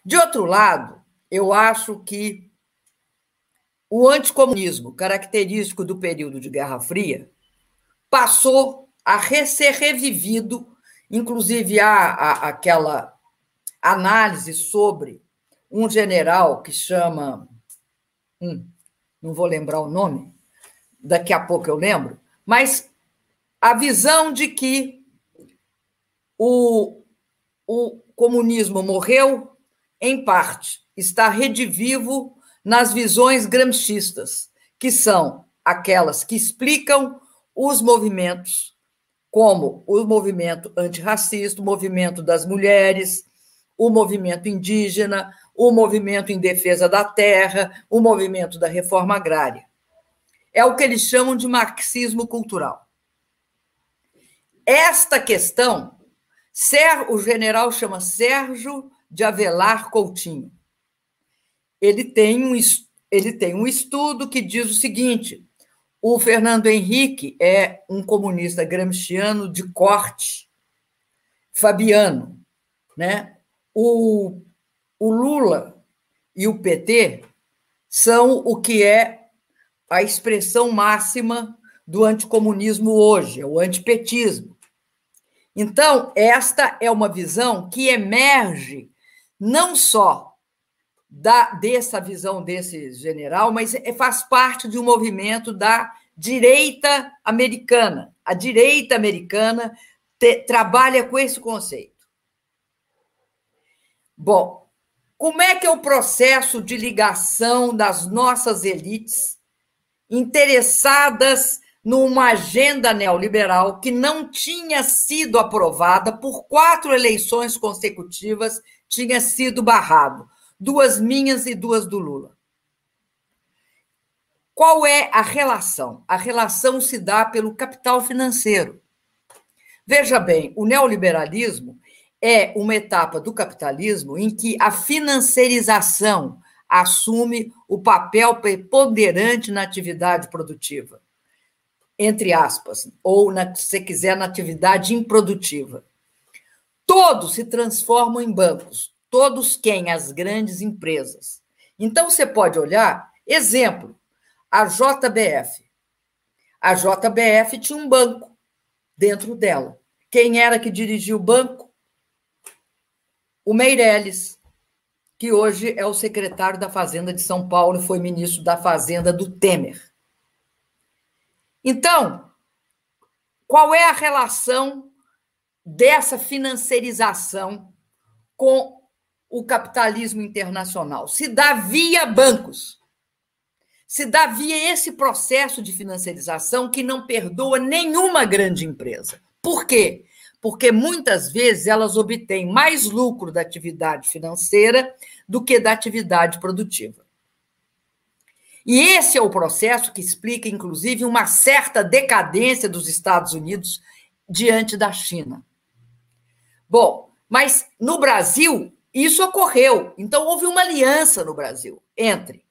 De outro lado, eu acho que o anticomunismo, característico do período de Guerra Fria, passou a ser revivido, inclusive há, há aquela análise sobre um general que chama. Hum, não vou lembrar o nome, daqui a pouco eu lembro, mas a visão de que o, o comunismo morreu, em parte, está redivivo nas visões gramscistas, que são aquelas que explicam os movimentos, como o movimento antirracista, o movimento das mulheres, o movimento indígena, o movimento em defesa da terra, o movimento da reforma agrária. É o que eles chamam de marxismo cultural. Esta questão, o general chama Sérgio de Avelar Coutinho. Ele tem um, ele tem um estudo que diz o seguinte: o Fernando Henrique é um comunista gramsciano de corte fabiano, né? O o Lula e o PT são o que é a expressão máxima do anticomunismo hoje, é o antipetismo. Então, esta é uma visão que emerge não só da, dessa visão desse general, mas é, faz parte de um movimento da direita americana. A direita americana te, trabalha com esse conceito. Bom, como é que é o processo de ligação das nossas elites interessadas numa agenda neoliberal que não tinha sido aprovada por quatro eleições consecutivas, tinha sido barrado, duas minhas e duas do Lula. Qual é a relação? A relação se dá pelo capital financeiro. Veja bem, o neoliberalismo é uma etapa do capitalismo em que a financiarização assume o papel preponderante na atividade produtiva, entre aspas, ou, na, se quiser, na atividade improdutiva. Todos se transformam em bancos, todos quem? As grandes empresas. Então, você pode olhar, exemplo, a JBF. A JBF tinha um banco dentro dela. Quem era que dirigia o banco? O Meirelles, que hoje é o secretário da Fazenda de São Paulo foi ministro da Fazenda do Temer. Então, qual é a relação dessa financiarização com o capitalismo internacional? Se dá via bancos. se dá via esse processo de financiarização que não perdoa nenhuma grande empresa. Por quê? Porque muitas vezes elas obtêm mais lucro da atividade financeira do que da atividade produtiva. E esse é o processo que explica, inclusive, uma certa decadência dos Estados Unidos diante da China. Bom, mas no Brasil, isso ocorreu. Então, houve uma aliança no Brasil entre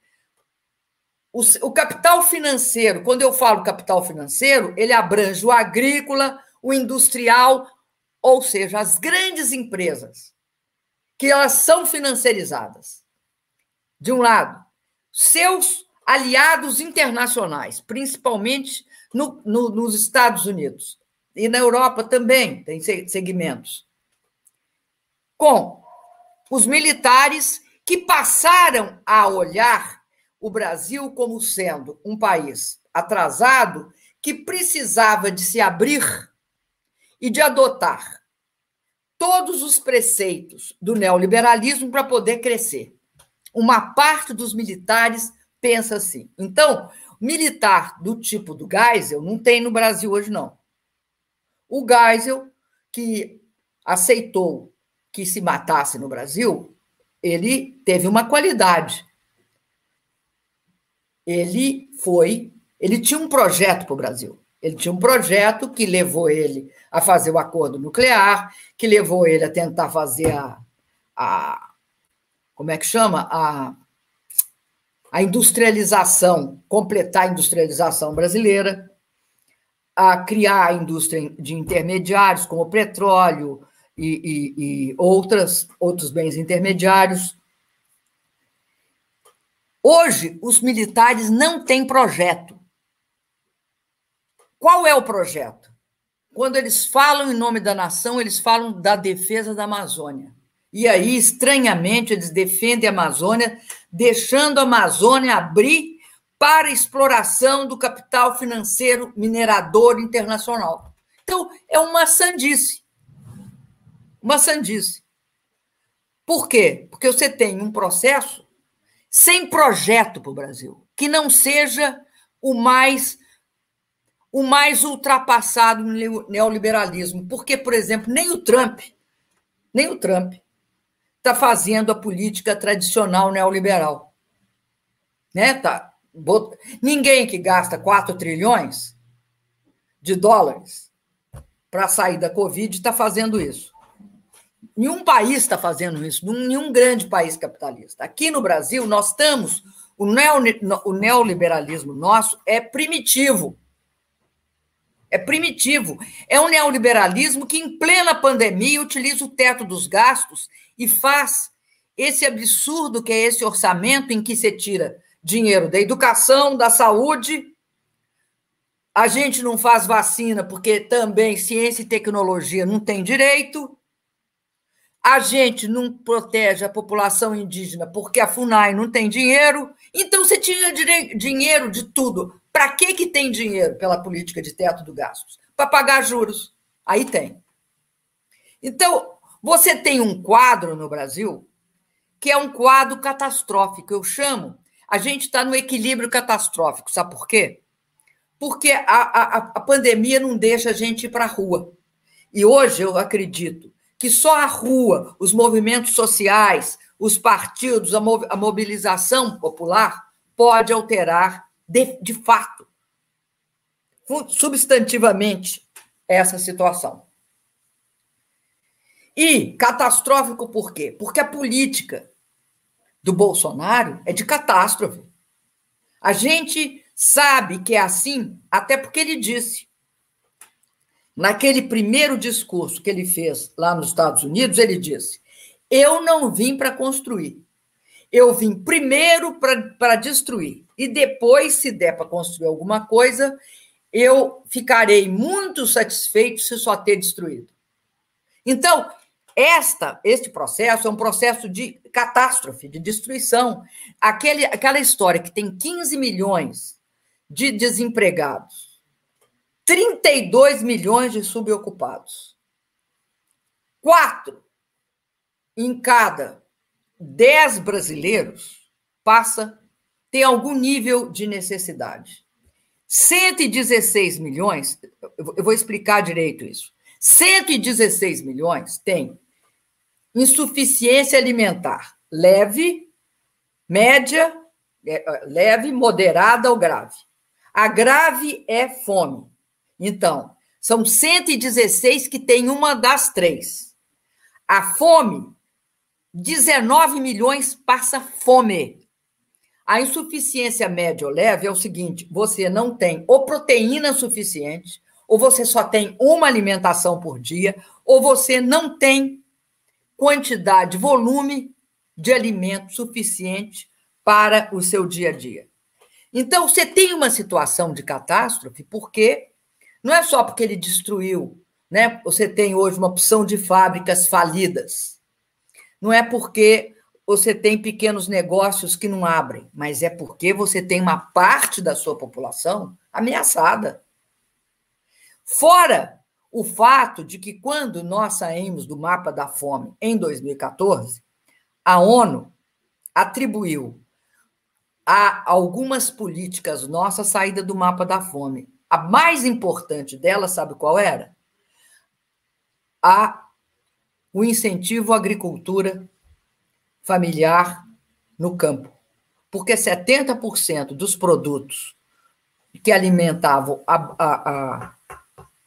o, o, capital financeiro. Quando eu falo capital financeiro, ele abrange o agrícola, o industrial, ou seja, as grandes empresas, que elas são financiarizadas. De um lado, seus aliados internacionais, principalmente no, no, nos Estados Unidos e na Europa também tem segmentos, com os militares que passaram a olhar o Brasil como sendo um país atrasado que precisava de se abrir e de adotar todos os preceitos do neoliberalismo para poder crescer. Uma parte dos militares pensa assim. Então, militar do tipo do Geisel não tem no Brasil hoje, não. O Geisel, que aceitou que se matasse no Brasil, ele teve uma qualidade. Ele foi, ele tinha um projeto para o Brasil. Ele tinha um projeto que levou ele a fazer o acordo nuclear, que levou ele a tentar fazer a, a como é que chama? A a industrialização, completar a industrialização brasileira, a criar a indústria de intermediários, como petróleo e, e, e outras, outros bens intermediários. Hoje, os militares não têm projeto. Qual é o projeto? Quando eles falam em nome da nação, eles falam da defesa da Amazônia. E aí, estranhamente, eles defendem a Amazônia, deixando a Amazônia abrir para a exploração do capital financeiro minerador internacional. Então, é uma sandice. Uma sandice. Por quê? Porque você tem um processo sem projeto para o Brasil, que não seja o mais o mais ultrapassado no neoliberalismo. Porque, por exemplo, nem o Trump, nem o Trump está fazendo a política tradicional neoliberal. Né? Tá. Ninguém que gasta 4 trilhões de dólares para sair da Covid está fazendo isso. Nenhum país está fazendo isso, nenhum grande país capitalista. Aqui no Brasil, nós estamos. O, o neoliberalismo nosso é primitivo. É primitivo. É um neoliberalismo que, em plena pandemia, utiliza o teto dos gastos e faz esse absurdo que é esse orçamento em que se tira dinheiro da educação, da saúde. A gente não faz vacina porque também ciência e tecnologia não tem direito. A gente não protege a população indígena porque a FUNAI não tem dinheiro. Então você tira dinheiro de tudo. Para que, que tem dinheiro pela política de teto do gastos? Para pagar juros. Aí tem. Então, você tem um quadro no Brasil que é um quadro catastrófico. Eu chamo, a gente está no equilíbrio catastrófico. Sabe por quê? Porque a, a, a pandemia não deixa a gente ir para a rua. E hoje eu acredito que só a rua, os movimentos sociais, os partidos, a mobilização popular pode alterar de, de fato, substantivamente, essa situação. E catastrófico por quê? Porque a política do Bolsonaro é de catástrofe. A gente sabe que é assim, até porque ele disse. Naquele primeiro discurso que ele fez lá nos Estados Unidos, ele disse: Eu não vim para construir. Eu vim primeiro para destruir. E depois, se der para construir alguma coisa, eu ficarei muito satisfeito se só ter destruído. Então, esta, este processo é um processo de catástrofe, de destruição. Aquele, aquela história que tem 15 milhões de desempregados, 32 milhões de subocupados, quatro em cada 10 brasileiros passa tem algum nível de necessidade. 116 milhões, eu vou explicar direito isso. 116 milhões tem insuficiência alimentar leve, média, é, leve, moderada ou grave. A grave é fome. Então, são 116 que tem uma das três. A fome, 19 milhões passa fome. A insuficiência média ou leve é o seguinte: você não tem ou proteína suficiente, ou você só tem uma alimentação por dia, ou você não tem quantidade, volume de alimento suficiente para o seu dia a dia. Então, você tem uma situação de catástrofe, porque não é só porque ele destruiu, né? Você tem hoje uma opção de fábricas falidas. Não é porque você tem pequenos negócios que não abrem, mas é porque você tem uma parte da sua população ameaçada. Fora o fato de que, quando nós saímos do mapa da fome em 2014, a ONU atribuiu a algumas políticas nossas saída do mapa da fome. A mais importante delas, sabe qual era? A, o incentivo à agricultura familiar no campo. Porque 70% dos produtos que alimentavam a, a, a,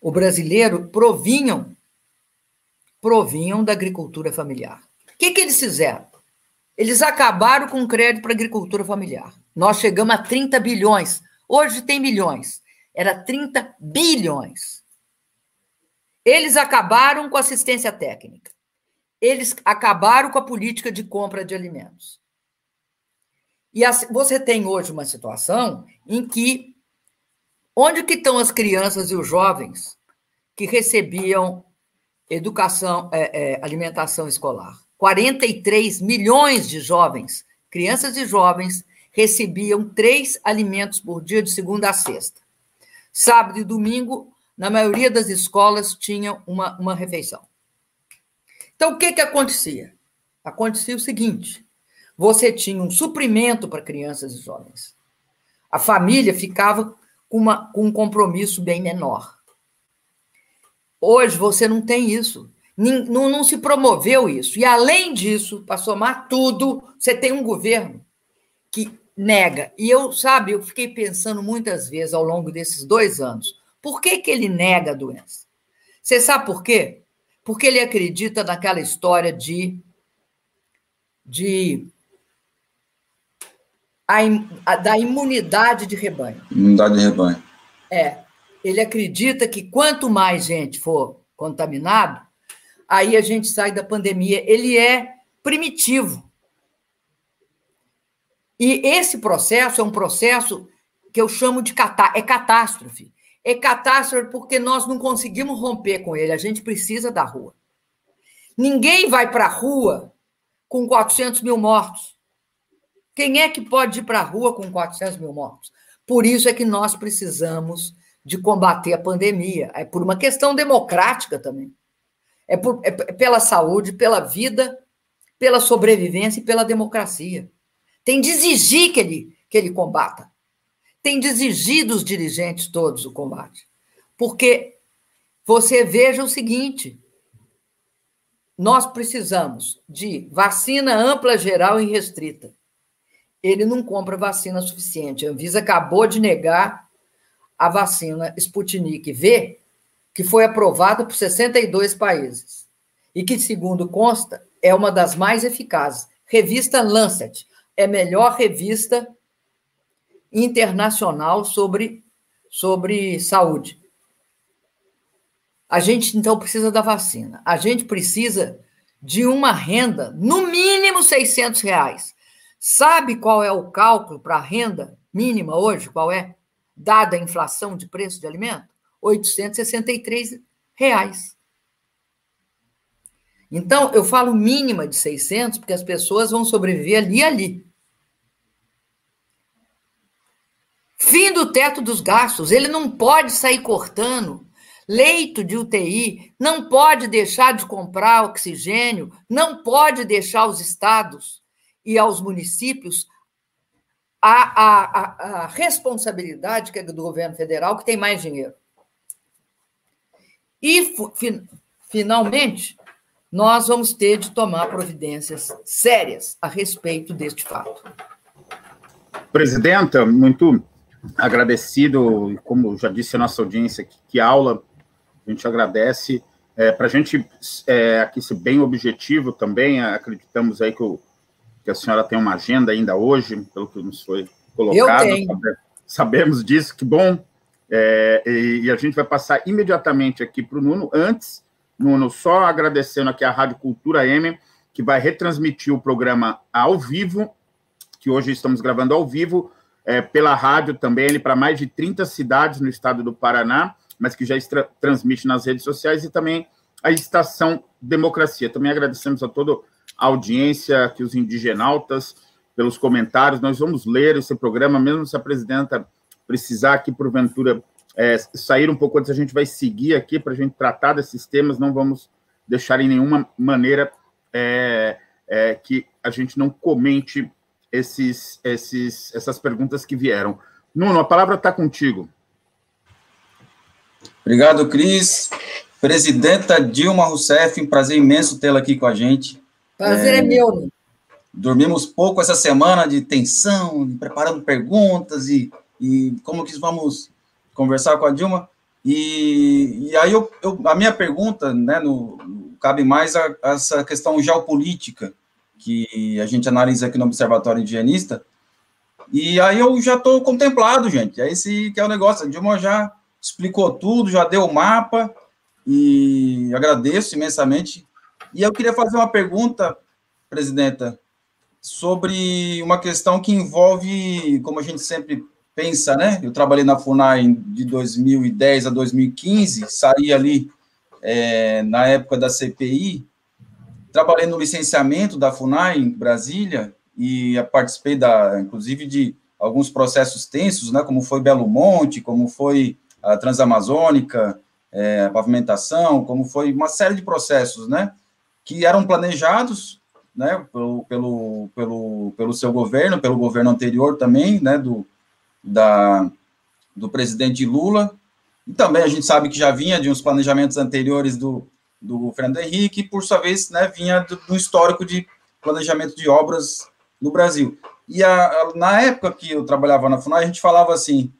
o brasileiro provinham provinham da agricultura familiar. O que, que eles fizeram? Eles acabaram com o crédito para agricultura familiar. Nós chegamos a 30 bilhões. Hoje tem milhões. Era 30 bilhões. Eles acabaram com assistência técnica eles acabaram com a política de compra de alimentos. E você tem hoje uma situação em que onde que estão as crianças e os jovens que recebiam educação, é, é, alimentação escolar? 43 milhões de jovens, crianças e jovens, recebiam três alimentos por dia de segunda a sexta. Sábado e domingo, na maioria das escolas, tinham uma, uma refeição. Então, o que, que acontecia? Acontecia o seguinte: você tinha um suprimento para crianças e jovens. A família ficava com, uma, com um compromisso bem menor. Hoje você não tem isso. Não, não se promoveu isso. E, além disso, para somar tudo, você tem um governo que nega. E eu, sabe, eu fiquei pensando muitas vezes ao longo desses dois anos, por que, que ele nega a doença? Você sabe por quê? Porque ele acredita naquela história de, de a, a, da imunidade de rebanho. Imunidade de rebanho. É. Ele acredita que quanto mais gente for contaminado, aí a gente sai da pandemia. Ele é primitivo. E esse processo é um processo que eu chamo de catá é catástrofe é catástrofe porque nós não conseguimos romper com ele. A gente precisa da rua. Ninguém vai para a rua com 400 mil mortos. Quem é que pode ir para a rua com 400 mil mortos? Por isso é que nós precisamos de combater a pandemia. É por uma questão democrática também. É, por, é pela saúde, pela vida, pela sobrevivência e pela democracia. Tem de exigir que ele, que ele combata tem de exigir dos dirigentes todos o combate. Porque você veja o seguinte: nós precisamos de vacina ampla, geral e restrita. Ele não compra vacina suficiente. A Anvisa acabou de negar a vacina Sputnik V, que foi aprovada por 62 países e que, segundo consta, é uma das mais eficazes. Revista Lancet é a melhor revista internacional sobre, sobre saúde. A gente, então, precisa da vacina. A gente precisa de uma renda, no mínimo 600 reais. Sabe qual é o cálculo para a renda mínima hoje? Qual é? Dada a inflação de preço de alimento? 863 reais. Então, eu falo mínima de 600, porque as pessoas vão sobreviver ali e ali. Fim do teto dos gastos. Ele não pode sair cortando leito de UTI, não pode deixar de comprar oxigênio, não pode deixar os estados e aos municípios a, a, a, responsabilidade que é do governo federal, que tem mais dinheiro. E, finalmente, nós vamos ter de tomar providências sérias a respeito deste fato. Presidenta, muito agradecido, como já disse a nossa audiência, que, que aula, a gente agradece. É, Para a gente é, aqui ser bem objetivo também, acreditamos aí que, o, que, a senhora tem uma agenda ainda hoje, pelo que nos foi colocado. Sabemos disso, que bom. É, e, e, a gente vai passar imediatamente aqui para o Nuno. Antes, Nuno, só agradecendo aqui a Rádio Cultura M, que vai retransmitir o programa ao vivo, que hoje estamos gravando ao vivo, é, pela rádio também, ele para mais de 30 cidades no estado do Paraná mas que já transmite nas redes sociais, e também a Estação Democracia. Também agradecemos a toda a audiência, que os indigenautas, pelos comentários. Nós vamos ler esse programa, mesmo se a presidenta precisar aqui, porventura, é, sair um pouco antes, a gente vai seguir aqui para a gente tratar desses temas, não vamos deixar em nenhuma maneira é, é, que a gente não comente esses, esses, essas perguntas que vieram. Nuno, a palavra está contigo. Obrigado, Cris. Presidenta Dilma Rousseff, um prazer imenso tê-la aqui com a gente. Prazer é, é meu. Dormimos pouco essa semana de tensão, preparando perguntas e, e como que vamos conversar com a Dilma. E, e aí eu, eu, a minha pergunta, né, no, cabe mais a, a, essa questão geopolítica que a gente analisa aqui no Observatório Indigenista. E aí eu já estou contemplado, gente. É esse que é o negócio. A Dilma já explicou tudo, já deu o mapa e agradeço imensamente. E eu queria fazer uma pergunta, presidenta, sobre uma questão que envolve, como a gente sempre pensa, né? Eu trabalhei na FUNAI de 2010 a 2015, saí ali é, na época da CPI, trabalhei no licenciamento da FUNAI em Brasília e participei da, inclusive, de alguns processos tensos, né? Como foi Belo Monte, como foi a Transamazônica, é, a pavimentação, como foi uma série de processos, né, que eram planejados, né, pelo, pelo, pelo, pelo seu governo, pelo governo anterior também, né, do, da, do presidente Lula, e também a gente sabe que já vinha de uns planejamentos anteriores do, do Fernando Henrique, e por sua vez, né, vinha do, do histórico de planejamento de obras no Brasil. E a, a, na época que eu trabalhava na FUNAI, a gente falava assim,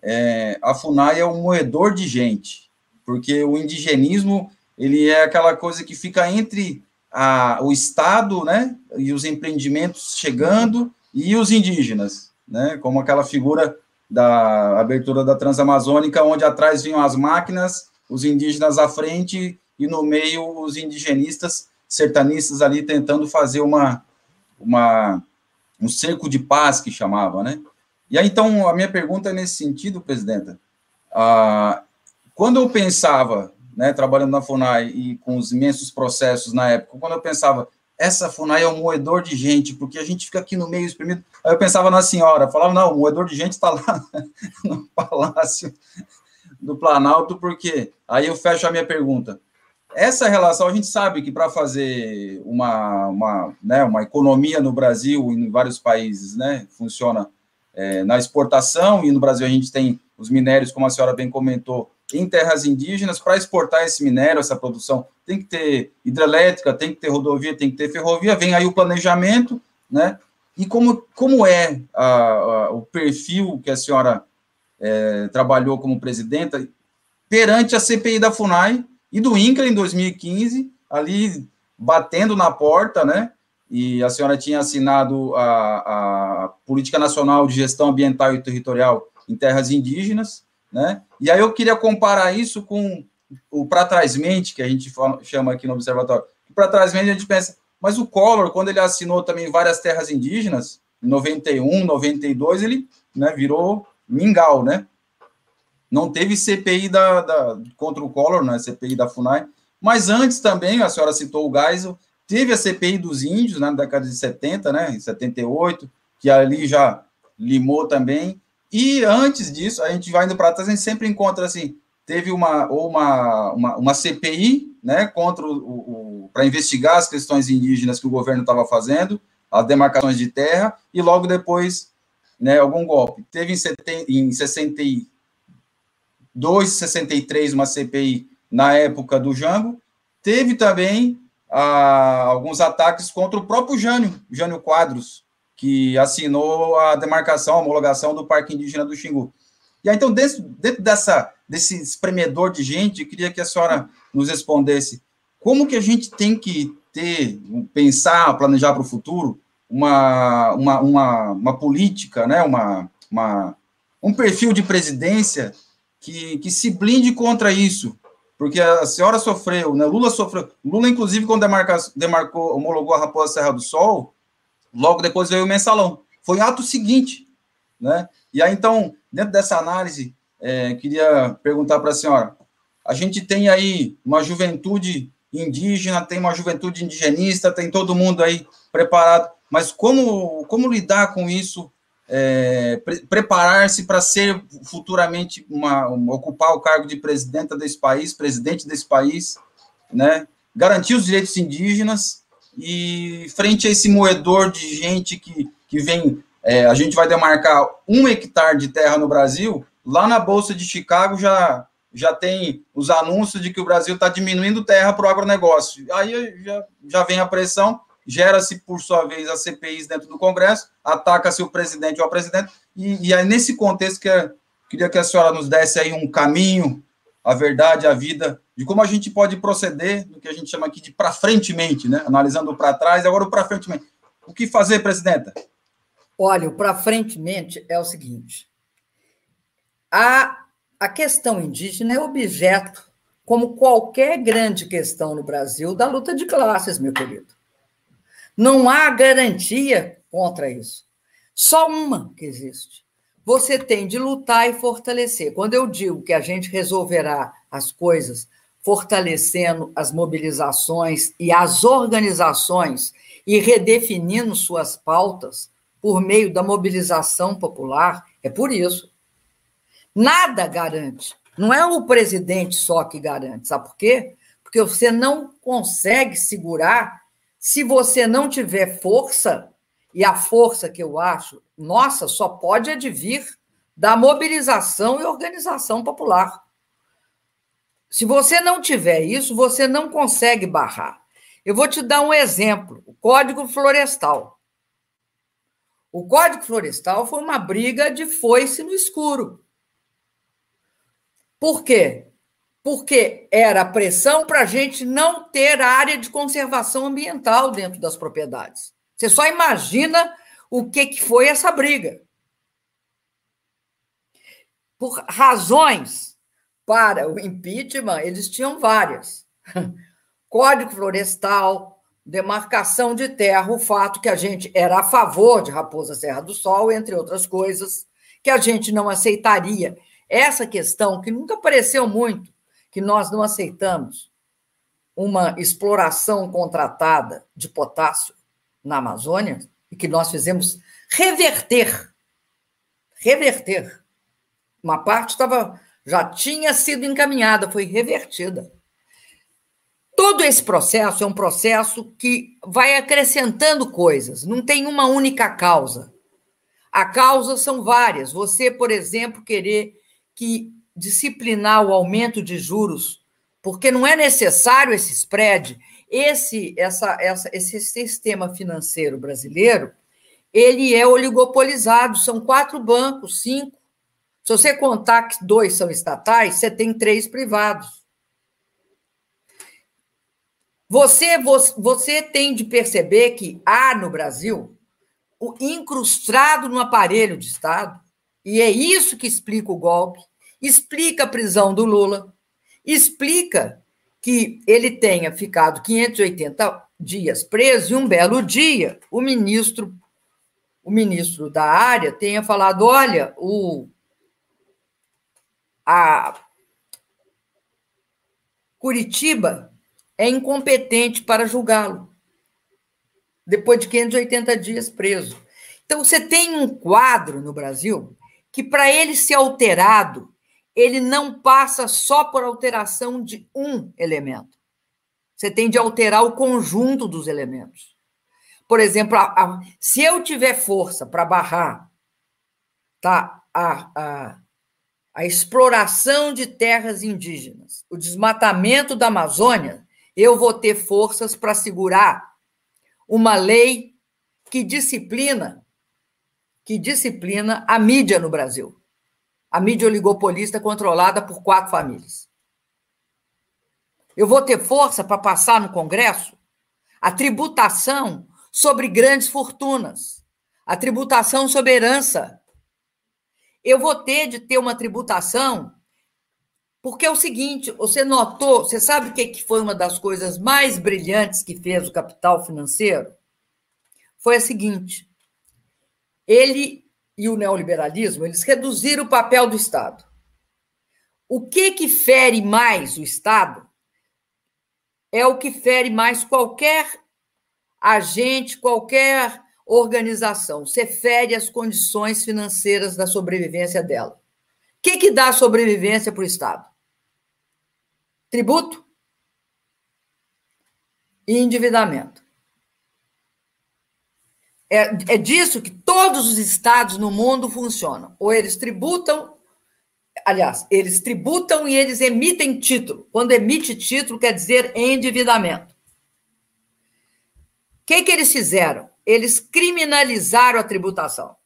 é, a FUNAI é um moedor de gente, porque o indigenismo ele é aquela coisa que fica entre a, o Estado, né, e os empreendimentos chegando e os indígenas, né, como aquela figura da abertura da Transamazônica, onde atrás vinham as máquinas, os indígenas à frente e no meio os indigenistas sertanistas ali tentando fazer uma, uma um cerco de paz que chamava, né? E aí, então, a minha pergunta é nesse sentido, presidenta. Ah, quando eu pensava, né, trabalhando na FUNAI e com os imensos processos na época, quando eu pensava, essa FUNAI é um moedor de gente, porque a gente fica aqui no meio exprimido. Aí eu pensava na senhora, falava, não, o moedor de gente está lá no Palácio do Planalto, porque aí eu fecho a minha pergunta. Essa relação, a gente sabe que para fazer uma, uma, né, uma economia no Brasil e em vários países, né, funciona é, na exportação, e no Brasil a gente tem os minérios, como a senhora bem comentou, em terras indígenas, para exportar esse minério, essa produção, tem que ter hidrelétrica, tem que ter rodovia, tem que ter ferrovia, vem aí o planejamento, né? E como, como é a, a, o perfil que a senhora é, trabalhou como presidenta perante a CPI da FUNAI e do INCRA em 2015, ali batendo na porta, né? e a senhora tinha assinado a, a Política Nacional de Gestão Ambiental e Territorial em Terras Indígenas, né? E aí eu queria comparar isso com o para trás mente, que a gente chama aqui no observatório. Para trás mente a gente pensa, mas o Collor, quando ele assinou também várias terras indígenas, em 91, 92, ele né, virou mingau, né? Não teve CPI da, da, contra o Collor, né, CPI da FUNAI, mas antes também, a senhora citou o Geisel, Teve a CPI dos índios, né, na década de 70, né, em 78, que ali já limou também. E antes disso, a gente vai indo para trás, a gente sempre encontra assim, teve uma ou uma, uma, uma CPI, né, contra o, o para investigar as questões indígenas que o governo estava fazendo, as demarcações de terra, e logo depois né, algum golpe. Teve em, 70, em 62, 63 uma CPI na época do Jango. Teve também ah, alguns ataques contra o próprio Jânio, Jânio Quadros, que assinou a demarcação, a homologação do Parque Indígena do Xingu. E aí, então, dentro, dentro dessa, desse espremedor de gente, queria que a senhora nos respondesse como que a gente tem que ter, pensar, planejar para o futuro uma, uma, uma, uma política, né, uma, uma, um perfil de presidência que, que se blinde contra isso, porque a senhora sofreu, né, Lula sofreu, Lula, inclusive, quando demarca, demarcou, homologou a Raposa Serra do Sol, logo depois veio o mensalão, foi ato seguinte, né, e aí, então, dentro dessa análise, é, queria perguntar para a senhora, a gente tem aí uma juventude indígena, tem uma juventude indigenista, tem todo mundo aí preparado. Mas como, como lidar com isso? É, pre Preparar-se para ser futuramente uma, uma, ocupar o cargo de presidenta desse país, presidente desse país, né? Garantir os direitos indígenas e frente a esse moedor de gente que, que vem, é, a gente vai demarcar um hectare de terra no Brasil, lá na Bolsa de Chicago já já tem os anúncios de que o Brasil está diminuindo terra para o agronegócio. Aí já, já vem a pressão, gera-se, por sua vez, as CPIs dentro do Congresso, ataca-se o presidente ou a presidente, e, e aí, nesse contexto, que é, queria que a senhora nos desse aí um caminho, a verdade, a vida, de como a gente pode proceder, do que a gente chama aqui de para frentemente, né? Analisando para trás, agora o para frentemente. O que fazer, presidenta? Olha, o para frentemente é o seguinte: a a questão indígena é objeto, como qualquer grande questão no Brasil, da luta de classes, meu querido. Não há garantia contra isso. Só uma que existe. Você tem de lutar e fortalecer. Quando eu digo que a gente resolverá as coisas fortalecendo as mobilizações e as organizações e redefinindo suas pautas por meio da mobilização popular, é por isso. Nada garante. Não é o presidente só que garante. Sabe por quê? Porque você não consegue segurar se você não tiver força, e a força que eu acho, nossa, só pode advir da mobilização e organização popular. Se você não tiver isso, você não consegue barrar. Eu vou te dar um exemplo: o Código Florestal. O Código Florestal foi uma briga de foice no escuro. Por quê? Porque era pressão para a gente não ter área de conservação ambiental dentro das propriedades. Você só imagina o que, que foi essa briga. Por razões para o impeachment, eles tinham várias. Código florestal, demarcação de terra, o fato que a gente era a favor de Raposa Serra do Sol, entre outras coisas, que a gente não aceitaria essa questão, que nunca apareceu muito, que nós não aceitamos uma exploração contratada de potássio na Amazônia, e que nós fizemos reverter. Reverter. Uma parte estava já tinha sido encaminhada, foi revertida. Todo esse processo é um processo que vai acrescentando coisas, não tem uma única causa. A causa são várias. Você, por exemplo, querer que disciplinar o aumento de juros, porque não é necessário esse spread. Esse, essa, essa, esse sistema financeiro brasileiro, ele é oligopolizado, são quatro bancos, cinco. Se você contar que dois são estatais, você tem três privados. Você, você, você tem de perceber que há no Brasil o incrustado no aparelho de Estado e é isso que explica o golpe, explica a prisão do Lula, explica que ele tenha ficado 580 dias preso e um belo dia o ministro o ministro da área tenha falado, olha, o a Curitiba é incompetente para julgá-lo depois de 580 dias preso. Então você tem um quadro no Brasil que para ele ser alterado, ele não passa só por alteração de um elemento. Você tem de alterar o conjunto dos elementos. Por exemplo, a, a, se eu tiver força para barrar tá a, a, exploração de terras indígenas, o desmatamento da Amazônia, eu vou ter forças para segurar uma lei que disciplina que disciplina a mídia no Brasil. A mídia oligopolista controlada por quatro famílias. Eu vou ter força para passar no Congresso a tributação sobre grandes fortunas, a tributação sobre herança. Eu vou ter de ter uma tributação, porque é o seguinte: você notou, você sabe o que foi uma das coisas mais brilhantes que fez o capital financeiro? Foi a seguinte: ele e o neoliberalismo, eles reduziram o papel do Estado. O que que fere mais o Estado é o que fere mais qualquer agente, qualquer organização. Você fere as condições financeiras da sobrevivência dela. O que, que dá sobrevivência para o Estado? Tributo e endividamento. É, é disso que todos os estados no mundo funcionam. Ou eles tributam, aliás, eles tributam e eles emitem título. Quando emite título, quer dizer endividamento. O que, que eles fizeram? Eles criminalizaram a tributação.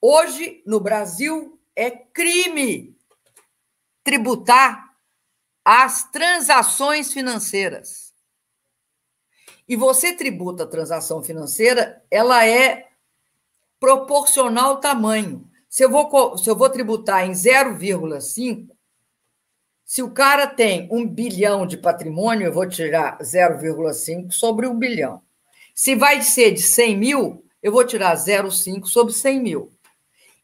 Hoje, no Brasil, é crime tributar as transações financeiras e você tributa a transação financeira, ela é proporcional ao tamanho. Se eu vou, se eu vou tributar em 0,5, se o cara tem um bilhão de patrimônio, eu vou tirar 0,5 sobre um bilhão. Se vai ser de 100 mil, eu vou tirar 0,5 sobre 100 mil.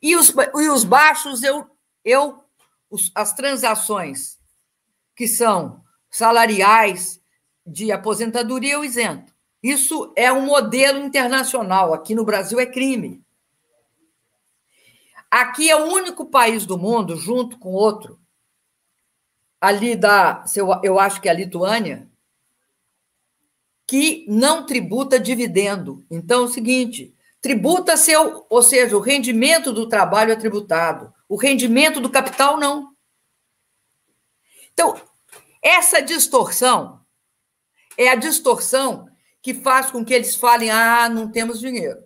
E os, e os baixos, eu, eu os, as transações que são salariais, de aposentadoria eu isento. Isso é um modelo internacional. Aqui no Brasil é crime. Aqui é o único país do mundo, junto com outro, ali da, eu acho que é a Lituânia, que não tributa dividendo. Então é o seguinte, tributa seu, ou seja, o rendimento do trabalho é tributado, o rendimento do capital não. Então, essa distorção é a distorção que faz com que eles falem: ah, não temos dinheiro.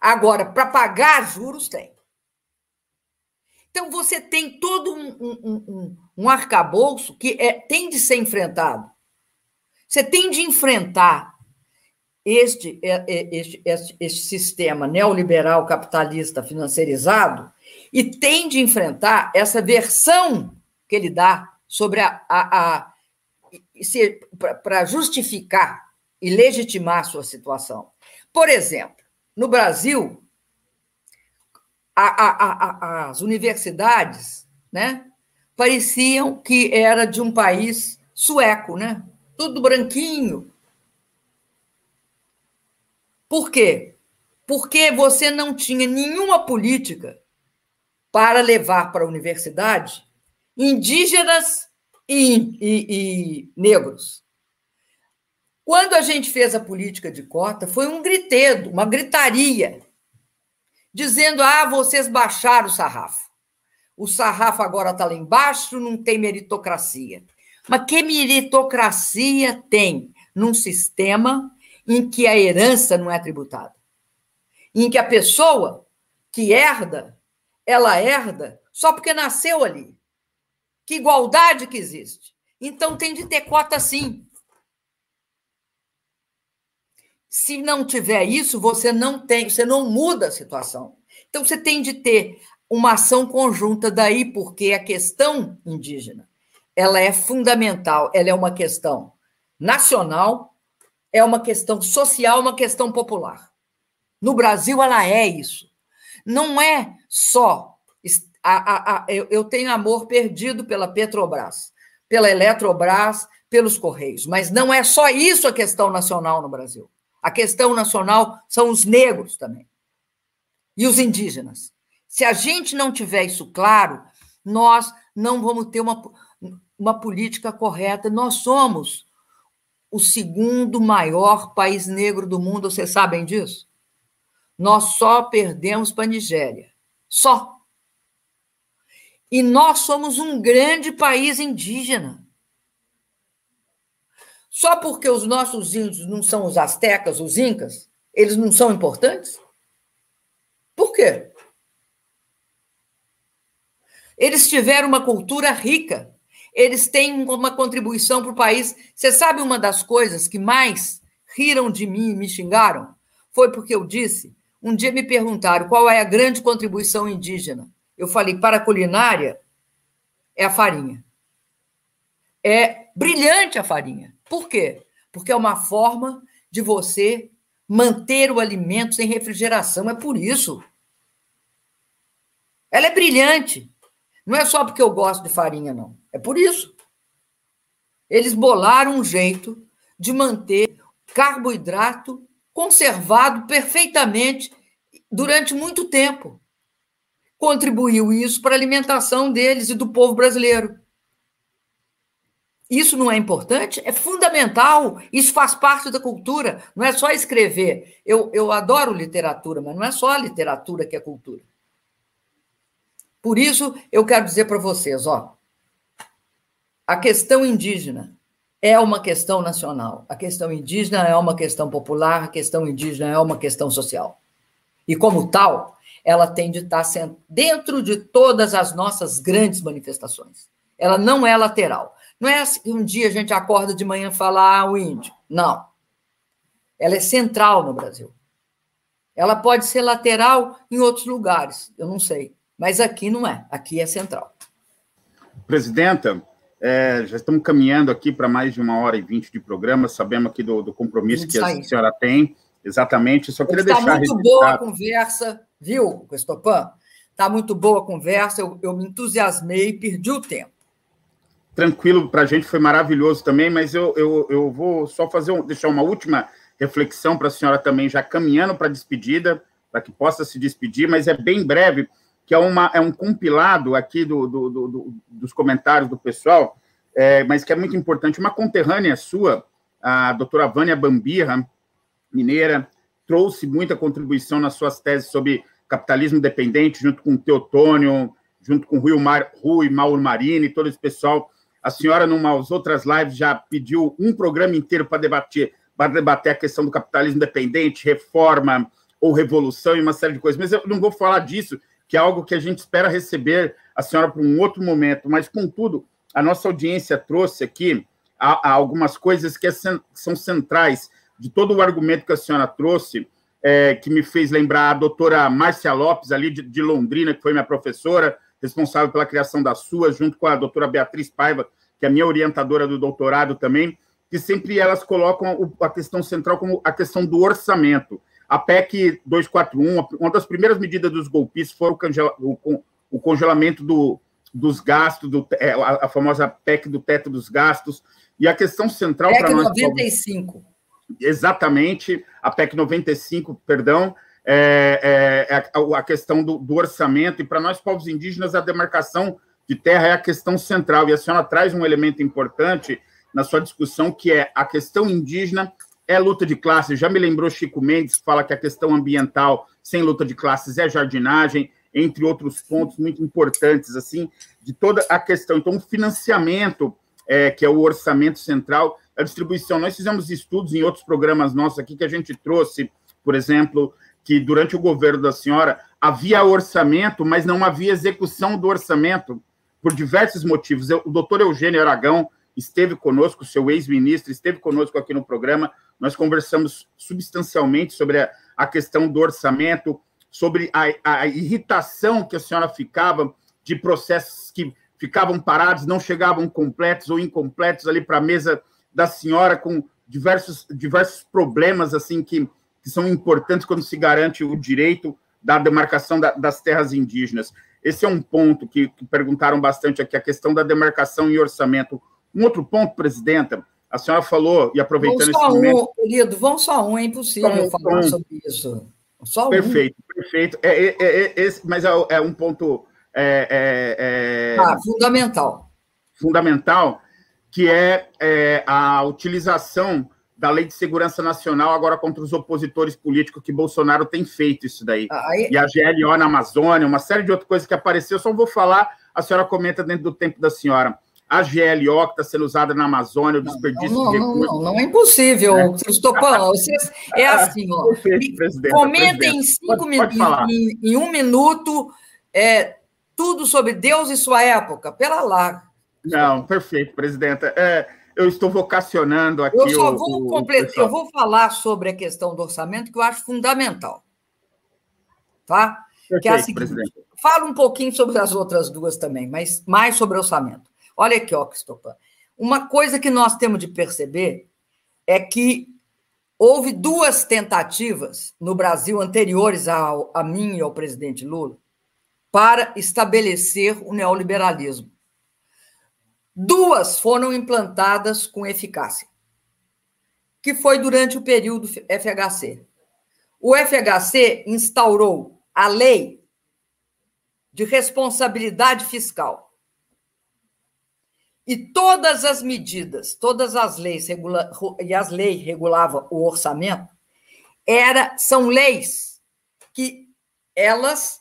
Agora, para pagar juros, tem. Então, você tem todo um, um, um, um arcabouço que é, tem de ser enfrentado. Você tem de enfrentar este, é, é, este, este, este sistema neoliberal capitalista financiarizado e tem de enfrentar essa versão que ele dá sobre a, a, a para justificar e legitimar a sua situação. Por exemplo, no Brasil, a, as universidades né, pareciam que era de um país sueco, né? tudo branquinho. Por quê? Porque você não tinha nenhuma política para levar para a universidade indígenas e, e, e negros. Quando a gente fez a política de cota, foi um gritedo, uma gritaria, dizendo: ah, vocês baixaram o sarrafo. O sarrafo agora está lá embaixo, não tem meritocracia. Mas que meritocracia tem num sistema em que a herança não é tributada? Em que a pessoa que herda, ela herda só porque nasceu ali. Que igualdade que existe. Então tem de ter cota sim. Se não tiver isso, você não tem, você não muda a situação. Então você tem de ter uma ação conjunta daí, porque a questão indígena, ela é fundamental, ela é uma questão nacional, é uma questão social, uma questão popular. No Brasil ela é isso. Não é só a, a, a, eu, eu tenho amor perdido pela Petrobras, pela Eletrobras, pelos Correios. Mas não é só isso a questão nacional no Brasil. A questão nacional são os negros também. E os indígenas. Se a gente não tiver isso claro, nós não vamos ter uma, uma política correta. Nós somos o segundo maior país negro do mundo, vocês sabem disso? Nós só perdemos para a Nigéria. Só. E nós somos um grande país indígena. Só porque os nossos índios não são os astecas, os incas, eles não são importantes? Por quê? Eles tiveram uma cultura rica, eles têm uma contribuição para o país. Você sabe uma das coisas que mais riram de mim e me xingaram? Foi porque eu disse. Um dia me perguntaram qual é a grande contribuição indígena. Eu falei, para a culinária, é a farinha. É brilhante a farinha. Por quê? Porque é uma forma de você manter o alimento sem refrigeração. É por isso. Ela é brilhante. Não é só porque eu gosto de farinha, não. É por isso. Eles bolaram um jeito de manter carboidrato conservado perfeitamente durante muito tempo. Contribuiu isso para a alimentação deles e do povo brasileiro. Isso não é importante? É fundamental. Isso faz parte da cultura. Não é só escrever. Eu, eu adoro literatura, mas não é só a literatura que é cultura. Por isso, eu quero dizer para vocês: ó, a questão indígena é uma questão nacional. A questão indígena é uma questão popular. A questão indígena é uma questão social. E, como tal, ela tem de estar dentro de todas as nossas grandes manifestações. Ela não é lateral. Não é assim que um dia a gente acorda de manhã e fala, ah, o índio. Não. Ela é central no Brasil. Ela pode ser lateral em outros lugares, eu não sei. Mas aqui não é. Aqui é central. Presidenta, é, já estamos caminhando aqui para mais de uma hora e vinte de programa, sabemos aqui do, do compromisso que a senhora tem. Exatamente, só queria Está deixar. Muito boa a conversa, viu, Estopan? Está muito boa a conversa, eu, eu me entusiasmei e perdi o tempo tranquilo para a gente, foi maravilhoso também, mas eu, eu, eu vou só fazer um, deixar uma última reflexão para a senhora também, já caminhando para a despedida, para que possa se despedir, mas é bem breve, que é, uma, é um compilado aqui do, do, do, dos comentários do pessoal, é, mas que é muito importante. Uma conterrânea sua, a doutora Vânia Bambirra, mineira, trouxe muita contribuição nas suas teses sobre capitalismo dependente, junto com o Teotônio, junto com o Rui, Mar, Rui Mauro Marini, todo esse pessoal a senhora, numas outras lives, já pediu um programa inteiro para debater, para debater a questão do capitalismo dependente, reforma ou revolução e uma série de coisas. Mas eu não vou falar disso, que é algo que a gente espera receber a senhora para um outro momento. Mas, contudo, a nossa audiência trouxe aqui algumas coisas que é são centrais de todo o argumento que a senhora trouxe, é, que me fez lembrar a doutora Márcia Lopes, ali de, de Londrina, que foi minha professora, responsável pela criação da sua, junto com a doutora Beatriz Paiva, que é a minha orientadora do doutorado também, que sempre elas colocam a questão central como a questão do orçamento. A PEC 241, uma das primeiras medidas dos golpistas foi o, congelamento do, dos gastos, do, é, a, famosa PEC do teto dos gastos, e a questão central para nós... PEC 95. Exatamente, a PEC 95, perdão, é, é, é a questão do, do orçamento, e para nós, povos indígenas, a demarcação de terra é a questão central. E a senhora traz um elemento importante na sua discussão, que é a questão indígena é luta de classes. Já me lembrou Chico Mendes, que fala que a questão ambiental sem luta de classes é jardinagem, entre outros pontos muito importantes, assim, de toda a questão. Então, o financiamento, é, que é o orçamento central, a distribuição. Nós fizemos estudos em outros programas nossos aqui que a gente trouxe, por exemplo, que durante o governo da senhora havia orçamento, mas não havia execução do orçamento por diversos motivos. O doutor Eugênio Aragão esteve conosco, seu ex-ministro, esteve conosco aqui no programa. Nós conversamos substancialmente sobre a, a questão do orçamento, sobre a, a, irritação que a senhora ficava de processos que ficavam parados, não chegavam completos ou incompletos ali para a mesa da senhora, com diversos, diversos problemas assim que que são importantes quando se garante o direito da demarcação da, das terras indígenas. Esse é um ponto que, que, perguntaram bastante aqui, a questão da demarcação e orçamento. Um outro ponto, presidenta, a senhora falou, e aproveitando vão só esse momento... um, querido, vão só um, é impossível um, falar um. sobre isso. Só perfeito, um. perfeito. É, é, é, esse, mas é, é, um ponto... É, ah, fundamental. Fundamental. Que é, é a utilização da Lei de Segurança Nacional agora contra os opositores políticos, que Bolsonaro tem feito isso daí. Aí... E a GLO na Amazônia, uma série de outras coisas que apareceu, só vou falar, a senhora comenta dentro do tempo da senhora. A GLO que está sendo usada na Amazônia, o desperdício não, não, de recursos. Não, não, não é impossível, é. Vocês, é assim, ó. Perfeito, presidente. Comentem em cinco minutos, em, em, um minuto, é, tudo sobre Deus e sua época, pela lá. Não, perfeito, presidenta. É, eu estou vocacionando aqui. Eu só vou completar, eu vou falar sobre a questão do orçamento que eu acho fundamental. Tá? Perfeito, que é a seguinte, presidente. fala um pouquinho sobre as outras duas também, mas mais sobre orçamento. Olha aqui, ó, Cristopan. Uma coisa que nós temos de perceber é que houve duas tentativas no Brasil anteriores ao, a mim e ao presidente Lula para estabelecer o neoliberalismo. Duas foram implantadas com eficácia, que foi durante o período FHC. O FHC instaurou a lei de responsabilidade fiscal. E todas as medidas, todas as leis regula, e as leis regulavam o orçamento, era, são leis que elas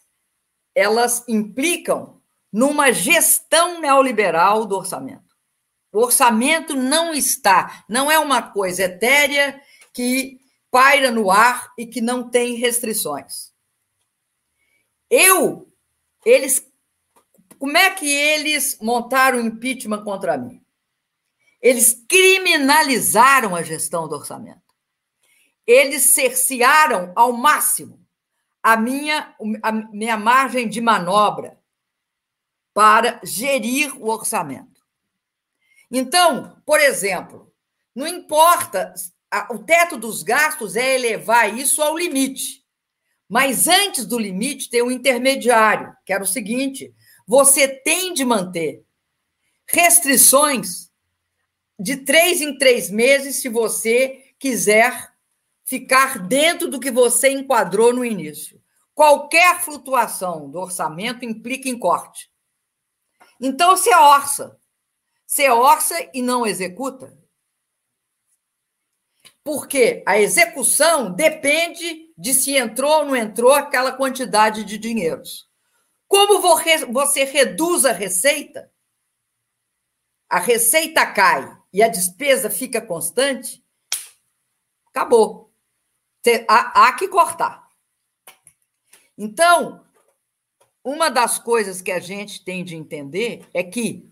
elas implicam numa gestão neoliberal do orçamento. O orçamento não está, não é uma coisa etérea que paira no ar e que não tem restrições. Eu, eles, como é que eles montaram impeachment contra mim? Eles criminalizaram a gestão do orçamento. Eles cercearam ao máximo a minha, a minha margem de manobra para gerir o orçamento. Então, por exemplo, não importa, o teto dos gastos é elevar isso ao limite. Mas antes do limite tem um intermediário, que era o seguinte: você tem de manter restrições de três em três meses se você quiser ficar dentro do que você enquadrou no início. Qualquer flutuação do orçamento implica em corte. Então você orça. Você orça e não executa. Porque a execução depende de se entrou ou não entrou aquela quantidade de dinheiros. Como você reduz a receita, a receita cai e a despesa fica constante, acabou. Há, que cortar. Então, uma das coisas que a gente tem de entender é que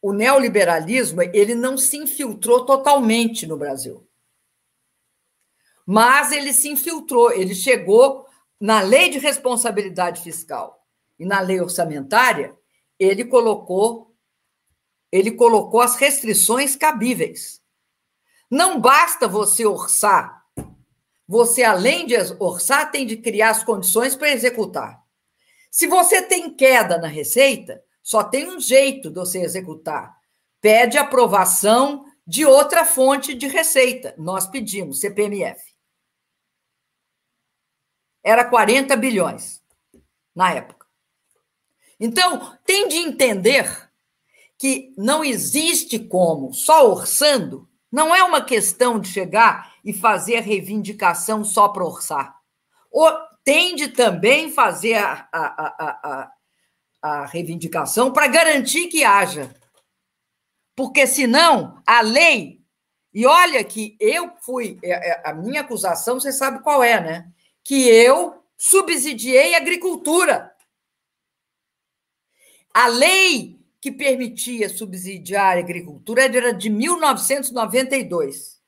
o neoliberalismo ele não se infiltrou totalmente no Brasil. Mas ele se infiltrou, ele chegou na lei de responsabilidade fiscal e na lei orçamentária, ele colocou ele colocou as restrições cabíveis. Não basta você orçar. Você além de orçar tem de criar as condições para executar. Se você tem queda na receita, só tem um jeito de você executar. Pede aprovação de outra fonte de receita. Nós pedimos, CPMF. Era 40 bilhões na época. Então, tem de entender que não existe como, só orçando, não é uma questão de chegar e fazer reivindicação só para orçar tende também fazer a, a, a, a, reivindicação para garantir que haja. Porque senão a lei. E olha que eu fui. É, é, a minha acusação, você sabe qual é, né? Que eu subsidiei a agricultura. A lei que permitia subsidiar a agricultura era de 1992,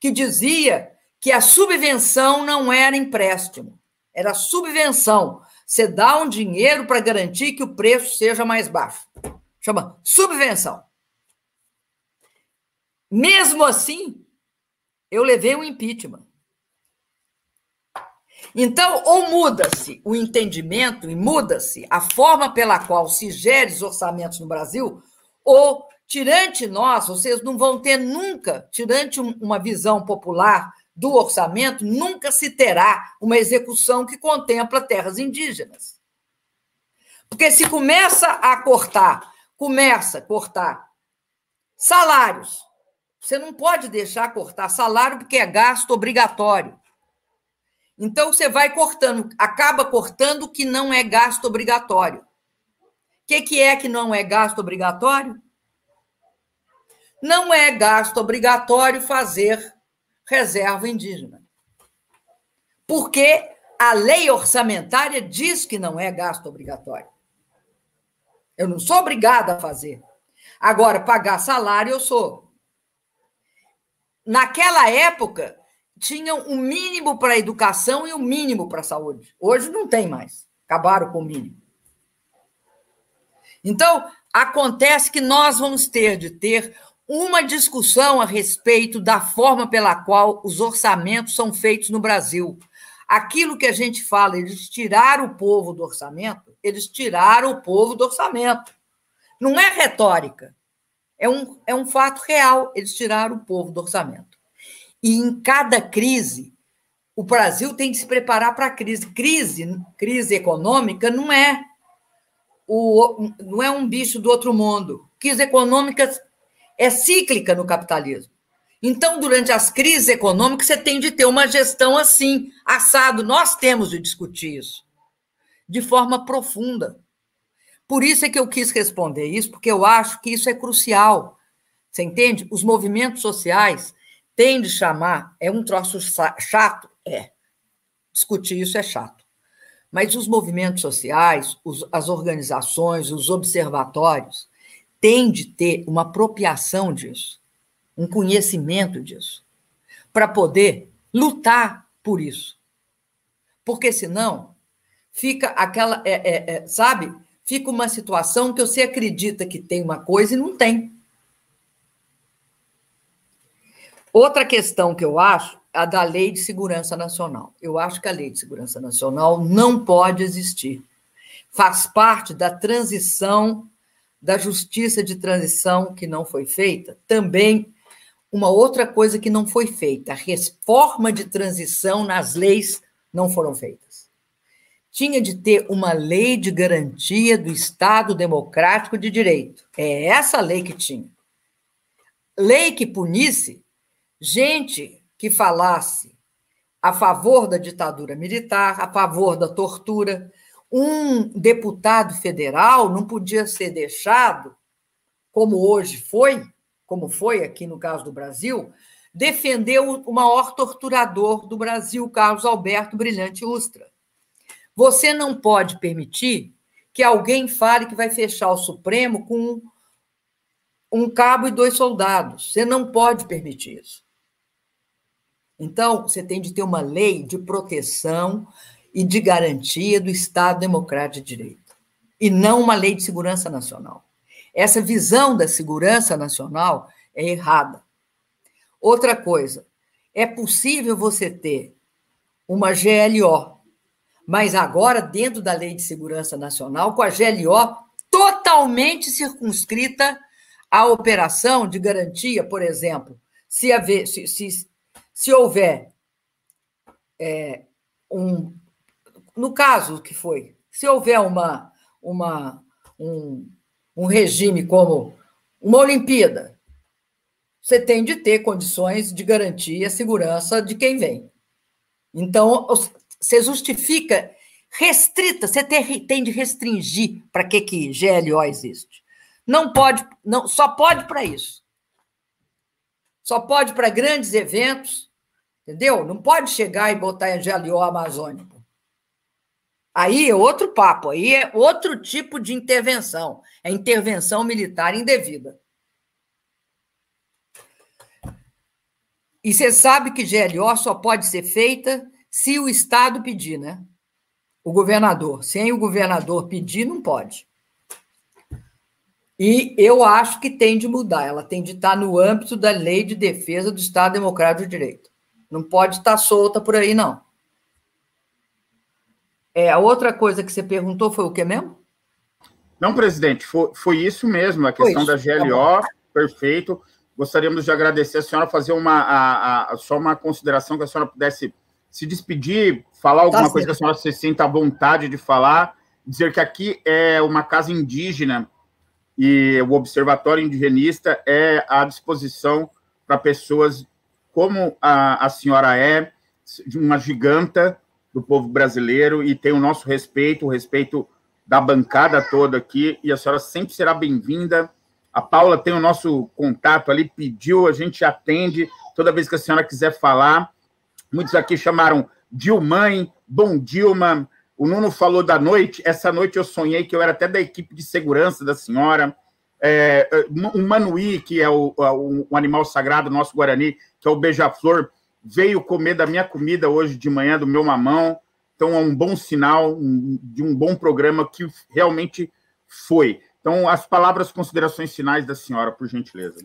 que dizia que a subvenção não era empréstimo, era subvenção. Você dá um dinheiro para garantir que o preço seja mais baixo. Chama subvenção. Mesmo assim, eu levei um impeachment. Então, ou muda-se o entendimento e muda-se a forma pela qual se gere os orçamentos no Brasil, ou, tirante nós, vocês não vão ter nunca, tirante uma visão popular do orçamento, nunca se terá uma execução que contempla terras indígenas. Porque se começa a cortar começa a cortar salários. Você não pode deixar cortar salário porque é gasto obrigatório. Então você vai cortando, acaba cortando o que não é gasto obrigatório. O que, que é que não é gasto obrigatório? Não é gasto obrigatório fazer reserva indígena. Porque a lei orçamentária diz que não é gasto obrigatório. Eu não sou obrigada a fazer. Agora, pagar salário eu sou. Naquela época, tinham o um mínimo para a educação e o um mínimo para a saúde. Hoje não tem mais. Acabaram com o mínimo. Então, acontece que nós vamos ter de ter uma discussão a respeito da forma pela qual os orçamentos são feitos no Brasil. Aquilo que a gente fala, eles tiraram o povo do orçamento, eles tiraram o povo do orçamento. Não é retórica, é um, é um fato real, eles tiraram o povo do orçamento. E em cada crise, o Brasil tem de se preparar para a crise. Crise, crise econômica não é o, não é um bicho do outro mundo. Crise econômica é cíclica no capitalismo. Então, durante as crises econômicas, você tem de ter uma gestão assim, assado. Nós temos de discutir isso de forma profunda. Por isso é que eu quis responder isso, porque eu acho que isso é crucial. Você entende? Os movimentos sociais têm de chamar, é um troço chato? É. Discutir isso é chato. Mas os movimentos sociais, os, as organizações, os observatórios, tem de ter uma apropriação disso, um conhecimento disso, para poder lutar por isso. Porque senão fica aquela, é, é, é, sabe? Fica uma situação que você acredita que tem uma coisa e não tem. Outra questão que eu acho é a da Lei de Segurança Nacional. Eu acho que a Lei de Segurança Nacional não pode existir. Faz parte da transição da justiça de transição que não foi feita, também uma outra coisa que não foi feita, a reforma de transição nas leis não foram feitas. Tinha de ter uma lei de garantia do Estado democrático de direito. É essa lei que tinha. Lei que punisse gente que falasse a favor da ditadura militar, a favor da tortura, um deputado federal não podia ser deixado, como hoje foi, como foi aqui no caso do Brasil, defender o maior torturador do Brasil, Carlos Alberto Brilhante Ustra. Você não pode permitir que alguém fale que vai fechar o Supremo com um cabo e dois soldados. Você não pode permitir isso. Então, você tem de ter uma lei de proteção e de garantia do Estado Democrático de Direito, e não uma lei de segurança nacional. Essa visão da segurança nacional é errada. Outra coisa, é possível você ter uma GLO, mas agora dentro da Lei de Segurança Nacional, com a GLO totalmente circunscrita à operação de garantia, por exemplo, se, haver, se, se, se houver é, um no caso que foi, se houver uma, uma, um, um regime como uma Olimpíada, você tem de ter condições de garantir a segurança de quem vem. Então, você justifica restrita, você tem, de restringir para que, que GLO existe. Não pode, não, só pode para isso. Só pode para grandes eventos, entendeu? Não pode chegar e botar em GLO amazônico. Aí é outro papo, aí é outro tipo de intervenção. É intervenção militar indevida. E você sabe que GLO só pode ser feita se o Estado pedir, né? O governador. Sem o governador pedir, não pode. E eu acho que tem de mudar. Ela tem de estar no âmbito da lei de defesa do Estado Democrático de Direito. Não pode estar solta por aí, não. É, a outra coisa que você perguntou foi o que mesmo? Não, presidente, foi, foi isso mesmo, a questão da GLO, tá perfeito. Gostaríamos de agradecer a senhora, fazer uma, a, a, só uma consideração que a senhora pudesse se despedir, falar alguma tá coisa que a senhora se sinta à vontade de falar, dizer que aqui é uma casa indígena e o Observatório Indigenista é à disposição para pessoas como a, a senhora é, uma giganta do povo brasileiro, e tem o nosso respeito, o respeito da bancada toda aqui, e a senhora sempre será bem-vinda. A Paula tem o nosso contato ali, pediu, a gente atende toda vez que a senhora quiser falar. Muitos aqui chamaram Dilmãe, Bom Dilma, o Nuno falou da noite. Essa noite eu sonhei que eu era até da equipe de segurança da senhora. É, um manuí, que é o, o, o, animal sagrado nosso Guarani, que é o beija-flor, veio comer da minha comida hoje de manhã, do meu mamão. Então, é um bom sinal um, de um bom programa que realmente foi. Então, as palavras, considerações finais da senhora, por gentileza.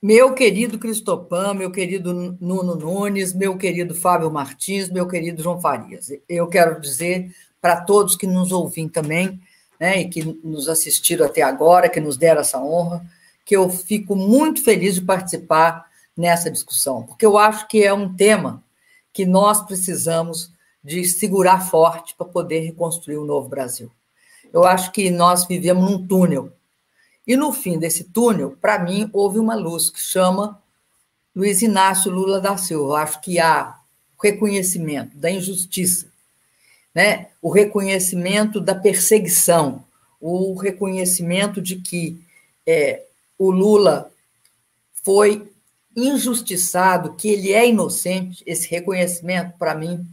Meu querido Cristopan, meu querido Nuno Nunes, meu querido Fábio Martins, meu querido João Farias. Eu quero dizer para todos que nos ouvem também, né, e que nos assistiram até agora, que nos deram essa honra, que eu fico muito feliz de participar nessa discussão, porque eu acho que é um tema que nós precisamos de segurar forte para poder reconstruir o um novo Brasil. Eu acho que nós vivemos num túnel e no fim desse túnel, para mim, houve uma luz que chama Luiz Inácio Lula da Silva. Acho que há reconhecimento da injustiça, né? o reconhecimento da perseguição, o reconhecimento de que é, o Lula foi injustiçado, que ele é inocente, esse reconhecimento, para mim,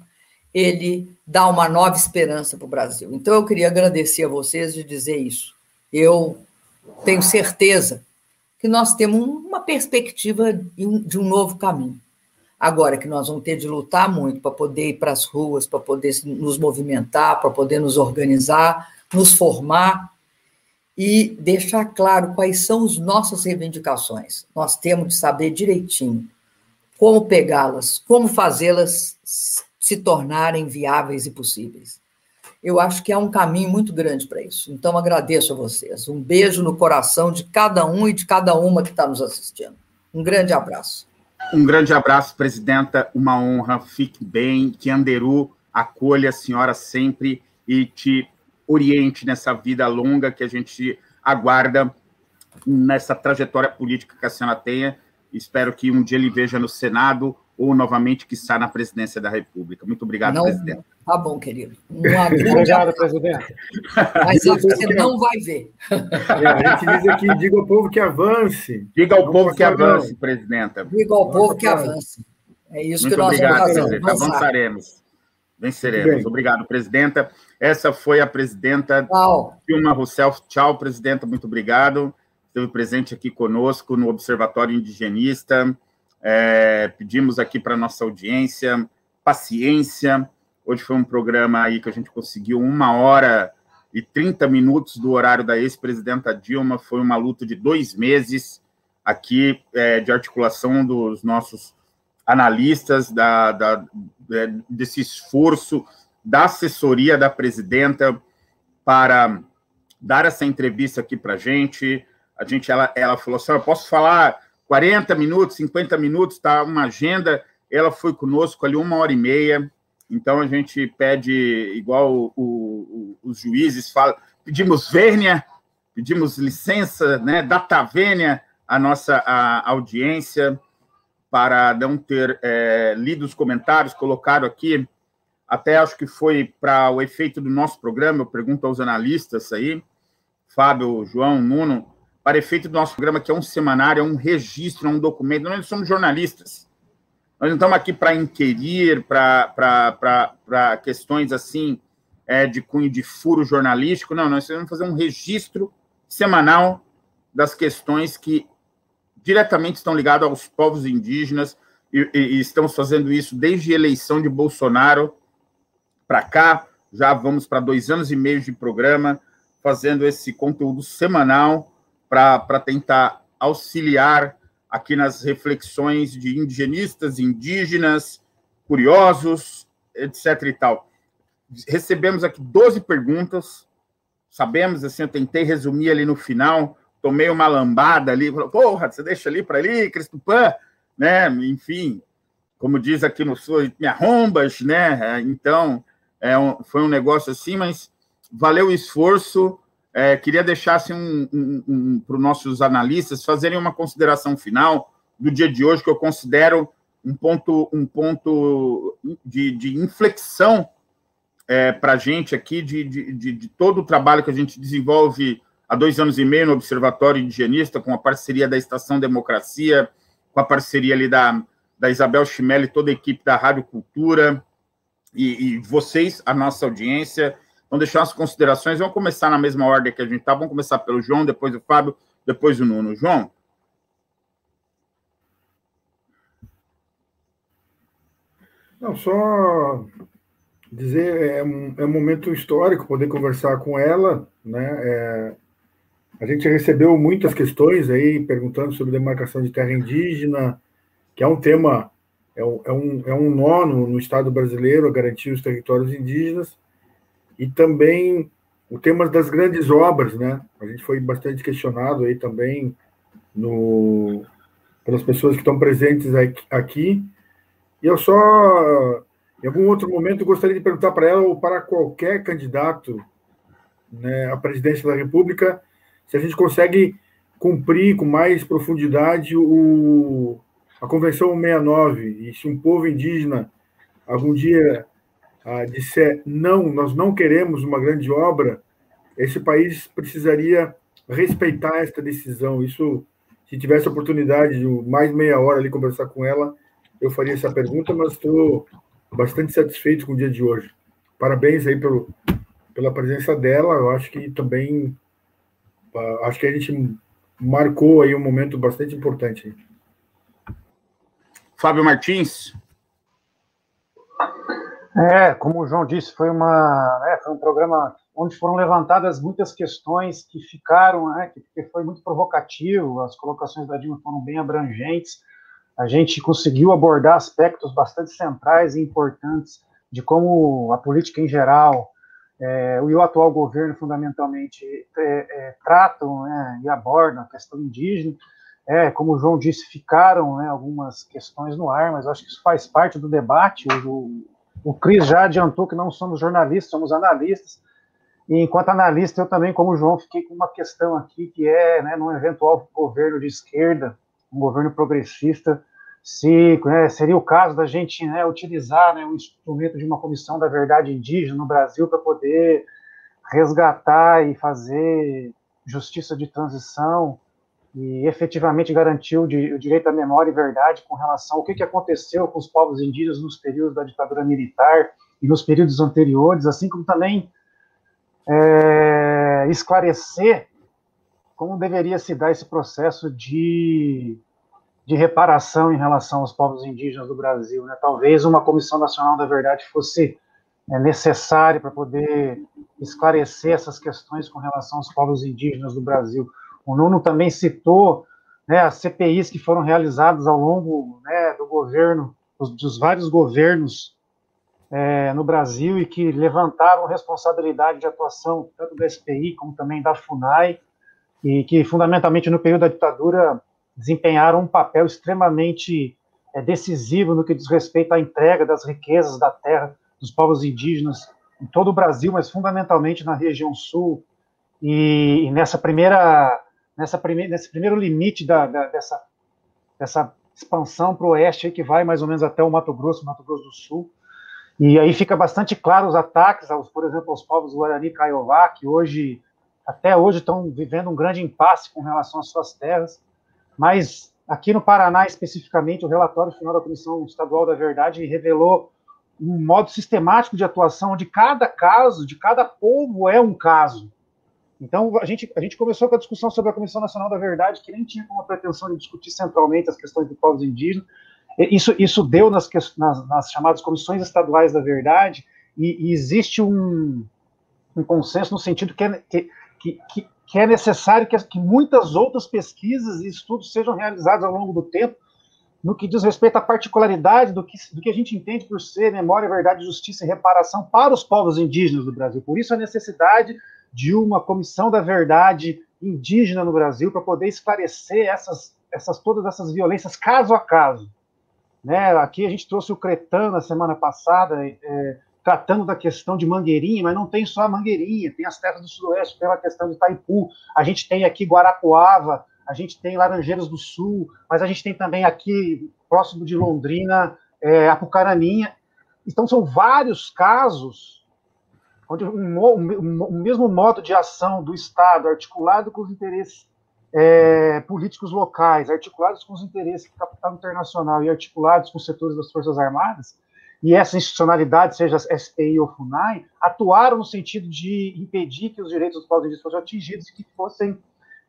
ele dá uma nova esperança para o Brasil. Então, eu queria agradecer a vocês de dizer isso. Eu tenho certeza que nós temos uma perspectiva de um novo caminho. Agora que nós vamos ter de lutar muito para poder ir para as ruas, para poder nos movimentar, para poder nos organizar, nos formar e deixar claro quais são as nossas reivindicações. Nós temos de saber direitinho como pegá-las, como fazê-las se tornarem viáveis e possíveis eu acho que há um caminho muito grande para isso. Então, agradeço a vocês. Um beijo no coração de cada um e de cada uma que está nos assistindo. Um grande abraço. Um grande abraço, presidenta. Uma honra. Fique bem. Que Anderu acolha a senhora sempre e te oriente nessa vida longa que a gente aguarda nessa trajetória política que a senhora tenha. Espero que um dia ele veja no Senado ou novamente que está na presidência da República. Muito obrigado, não, presidente. Tá bom, querido. obrigado, presidente. Mas você não vai ver. É, a gente diz aqui, diga ao povo que avance. Diga ao povo que avance, presidenta. Diga ao povo que avance. É isso Muito que nós obrigado, vamos fazer. Avançaremos. Venceremos. Obrigado, presidenta. Essa foi a presidenta. Dilma Rousseff. Tchau, presidenta. Muito obrigado. Esteve presente aqui conosco no Observatório Indigenista. É, pedimos aqui para nossa audiência paciência. Hoje foi um programa aí que a gente conseguiu uma hora e 30 minutos do horário da ex-presidenta Dilma. Foi uma luta de dois meses aqui é, de articulação dos nossos analistas, da, da, desse esforço da assessoria da presidenta para dar essa entrevista aqui para a gente. A gente, ela, ela falou assim, eu posso falar 40 minutos, 50 minutos, está uma agenda. Ela foi conosco ali uma hora e meia. Então a gente pede, igual o, o, os juízes falam, pedimos vênia, pedimos licença, né, data vênia à nossa à audiência para não ter é, lido os comentários, colocado aqui, até acho que foi para o efeito do nosso programa, eu pergunto aos analistas aí, Fábio, João, Nuno, para efeito do nosso programa, que é um semanário, é um registro, é um documento. Nós somos jornalistas. Nós não estamos aqui para inquirir, para questões assim é, de cunho de furo jornalístico. Não, nós vamos fazer um registro semanal das questões que diretamente estão ligadas aos povos indígenas e, e, e estamos fazendo isso desde a eleição de Bolsonaro para cá. Já vamos para dois anos e meio de programa, fazendo esse conteúdo semanal para tentar auxiliar aqui nas reflexões de indigenistas, indígenas, curiosos, etc. e tal. Recebemos aqui 12 perguntas, sabemos, assim, eu tentei resumir ali no final, tomei uma lambada ali, falou, porra, você deixa ali para ali, Cristupã, né? Enfim, como diz aqui no sul, me arrombas, né? Então, é um, foi um negócio assim, mas valeu o esforço, é, queria deixar assim, um, um, um para os nossos analistas fazerem uma consideração final do dia de hoje, que eu considero um ponto, um ponto de, de inflexão é, para a gente aqui, de, de, de, todo o trabalho que a gente desenvolve há dois anos e meio no Observatório Indigenista, com a parceria da Estação Democracia, com a parceria ali da, da Isabel Chimelli, toda a equipe da Rádio Cultura, e, e vocês, a nossa audiência. Vamos deixar as considerações. Vamos começar na mesma ordem que a gente está. Vamos começar pelo João, depois o Fábio, depois o Nuno. João? Não, só dizer, é um, é um momento histórico poder conversar com ela, né? É, a gente recebeu muitas questões aí perguntando sobre demarcação de terra indígena, que é um tema, é um, é um, é um nó no, no Estado brasileiro, garantir os territórios indígenas, e também o tema das grandes obras, né? A gente foi bastante questionado aí também no, pelas pessoas que estão presentes aqui. E eu só, em algum outro momento, gostaria de perguntar para ela ou para qualquer candidato né, à presidência da República se a gente consegue cumprir com mais profundidade o, a Convenção 69 e se um povo indígena algum dia ah, disser não, nós não queremos uma grande obra, esse país precisaria respeitar esta decisão. Isso, se tivesse a oportunidade de mais meia hora ali conversar com ela, eu faria essa pergunta, mas estou bastante satisfeito com o dia de hoje. Parabéns aí pelo, pela presença dela. Eu acho que também acho que a gente marcou aí um momento bastante importante. Fábio Martins. É, como o João disse, foi, uma, né, foi um programa onde foram levantadas muitas questões que ficaram, né, que, que foi muito provocativo, as colocações da Dilma foram bem abrangentes, a gente conseguiu abordar aspectos bastante centrais e importantes de como a política em geral é, e o atual governo, fundamentalmente, é, é, tratam né, e abordam a questão indígena. É, como o João disse, ficaram né, algumas questões no ar, mas acho que isso faz parte do debate. O, o Cris já adiantou que não somos jornalistas, somos analistas. E enquanto analista, eu também, como o João, fiquei com uma questão aqui, que é, né, num eventual governo de esquerda, um governo progressista, se né, seria o caso da gente né, utilizar né, o instrumento de uma comissão da verdade indígena no Brasil para poder resgatar e fazer justiça de transição e efetivamente garantir o, o direito à memória e verdade com relação ao que, que aconteceu com os povos indígenas nos períodos da ditadura militar e nos períodos anteriores, assim como também é, esclarecer como deveria se dar esse processo de de reparação em relação aos povos indígenas do Brasil. Né? Talvez uma Comissão Nacional da Verdade fosse é, necessária para poder esclarecer essas questões com relação aos povos indígenas do Brasil. O Nuno também citou né, as CPIs que foram realizadas ao longo né, do governo, dos, dos vários governos é, no Brasil e que levantaram responsabilidade de atuação tanto da SPI como também da FUNAI, e que fundamentalmente no período da ditadura desempenharam um papel extremamente é, decisivo no que diz respeito à entrega das riquezas da terra dos povos indígenas em todo o Brasil, mas fundamentalmente na região sul. E, e nessa primeira, nessa prime, nesse primeiro limite da, da, dessa, dessa expansão para o oeste, que vai mais ou menos até o Mato Grosso, Mato Grosso do Sul. E aí fica bastante claro os ataques, aos, por exemplo, aos povos Guarani Kaiowá, que hoje, até hoje, estão vivendo um grande impasse com relação às suas terras. Mas aqui no Paraná, especificamente, o relatório final da Comissão Estadual da Verdade revelou um modo sistemático de atuação onde cada caso, de cada povo é um caso. Então, a gente, a gente começou com a discussão sobre a Comissão Nacional da Verdade, que nem tinha como pretensão de discutir centralmente as questões dos povos indígenas. Isso, isso deu nas, nas, nas chamadas Comissões Estaduais da Verdade, e, e existe um, um consenso no sentido que, é, que, que, que é necessário que, que muitas outras pesquisas e estudos sejam realizados ao longo do tempo, no que diz respeito à particularidade do que, do que a gente entende por ser memória, verdade, justiça e reparação para os povos indígenas do Brasil. Por isso a necessidade de uma comissão da verdade indígena no Brasil para poder esclarecer essas, essas todas essas violências caso a caso. Né? Aqui a gente trouxe o Cretan na semana passada, é, tratando da questão de Mangueirinha, mas não tem só a Mangueirinha, tem as terras do Sudoeste pela questão de Itaipu, a gente tem aqui Guarapuava, a gente tem Laranjeiras do Sul, mas a gente tem também aqui, próximo de Londrina, é, Apucaraninha. Então, são vários casos onde o um, um, mesmo modo de ação do Estado, articulado com os interesses é, políticos locais, articulados com os interesses do capital internacional e articulados com os setores das Forças Armadas, e essa institucionalidade, seja a SPI ou FUNAI, atuaram no sentido de impedir que os direitos dos povos indígenas fossem atingidos e que fossem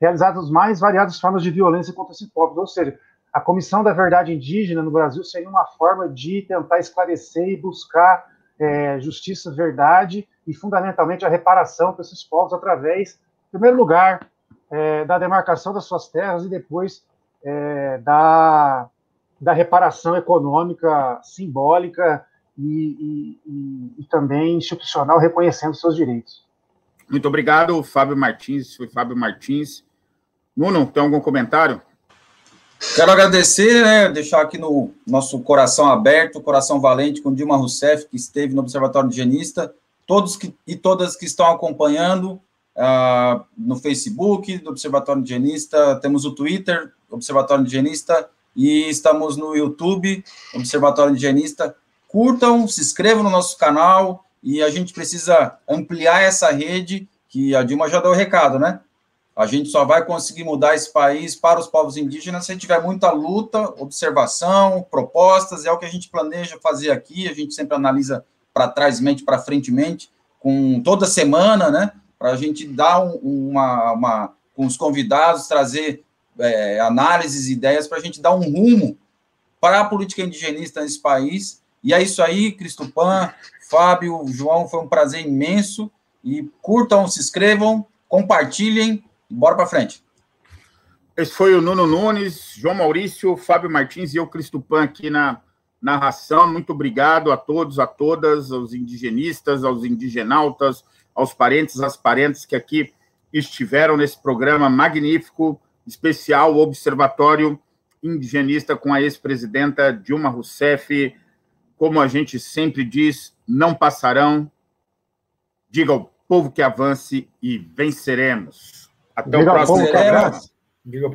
realizadas mais variadas formas de violência contra esses povos. Ou seja, a Comissão da Verdade Indígena no Brasil seria uma forma de tentar esclarecer e buscar é, justiça, verdade e, fundamentalmente, a reparação para esses povos através, em primeiro lugar, é, da demarcação das suas terras e depois é, da, da reparação econômica simbólica e, e, e, também institucional, reconhecendo seus direitos. Muito obrigado, Fábio Martins. Foi Fábio Martins. Nuno, tem algum comentário? Quero agradecer, né, deixar aqui no nosso coração aberto, coração valente com Dilma Rousseff, que esteve no Observatório Indigenista, todos que, e todas que estão acompanhando uh, no Facebook do Observatório Indigenista, temos o Twitter, Observatório Indigenista, e estamos no YouTube, Observatório Indigenista. Curtam, se inscrevam no nosso canal, e a gente precisa ampliar essa rede, que a Dilma já deu o recado, né? A gente só vai conseguir mudar esse país para os povos indígenas se tiver muita luta, observação, propostas, é o que a gente planeja fazer aqui, a gente sempre analisa para trás, mente para frente, mente, com toda semana, né, para a gente dar um, uma, uma, com os convidados, trazer é, análises, ideias, para a gente dar um rumo para a política indigenista nesse país, e é isso aí, Cristopan, Fábio, João, foi um prazer imenso, e curtam, se inscrevam, compartilhem, Bora para frente. Esse foi o Nuno Nunes, João Maurício, Fábio Martins e eu, Cristupan, aqui na narração. Muito obrigado a todos, a todas, aos indigenistas, aos indigenautas, aos parentes, às parentes que aqui estiveram nesse programa magnífico, especial, Observatório Indigenista com a ex-presidenta Dilma Rousseff. Como a gente sempre diz, não passarão. Diga ao povo que avance e venceremos. Até Diga o próximo. Povo,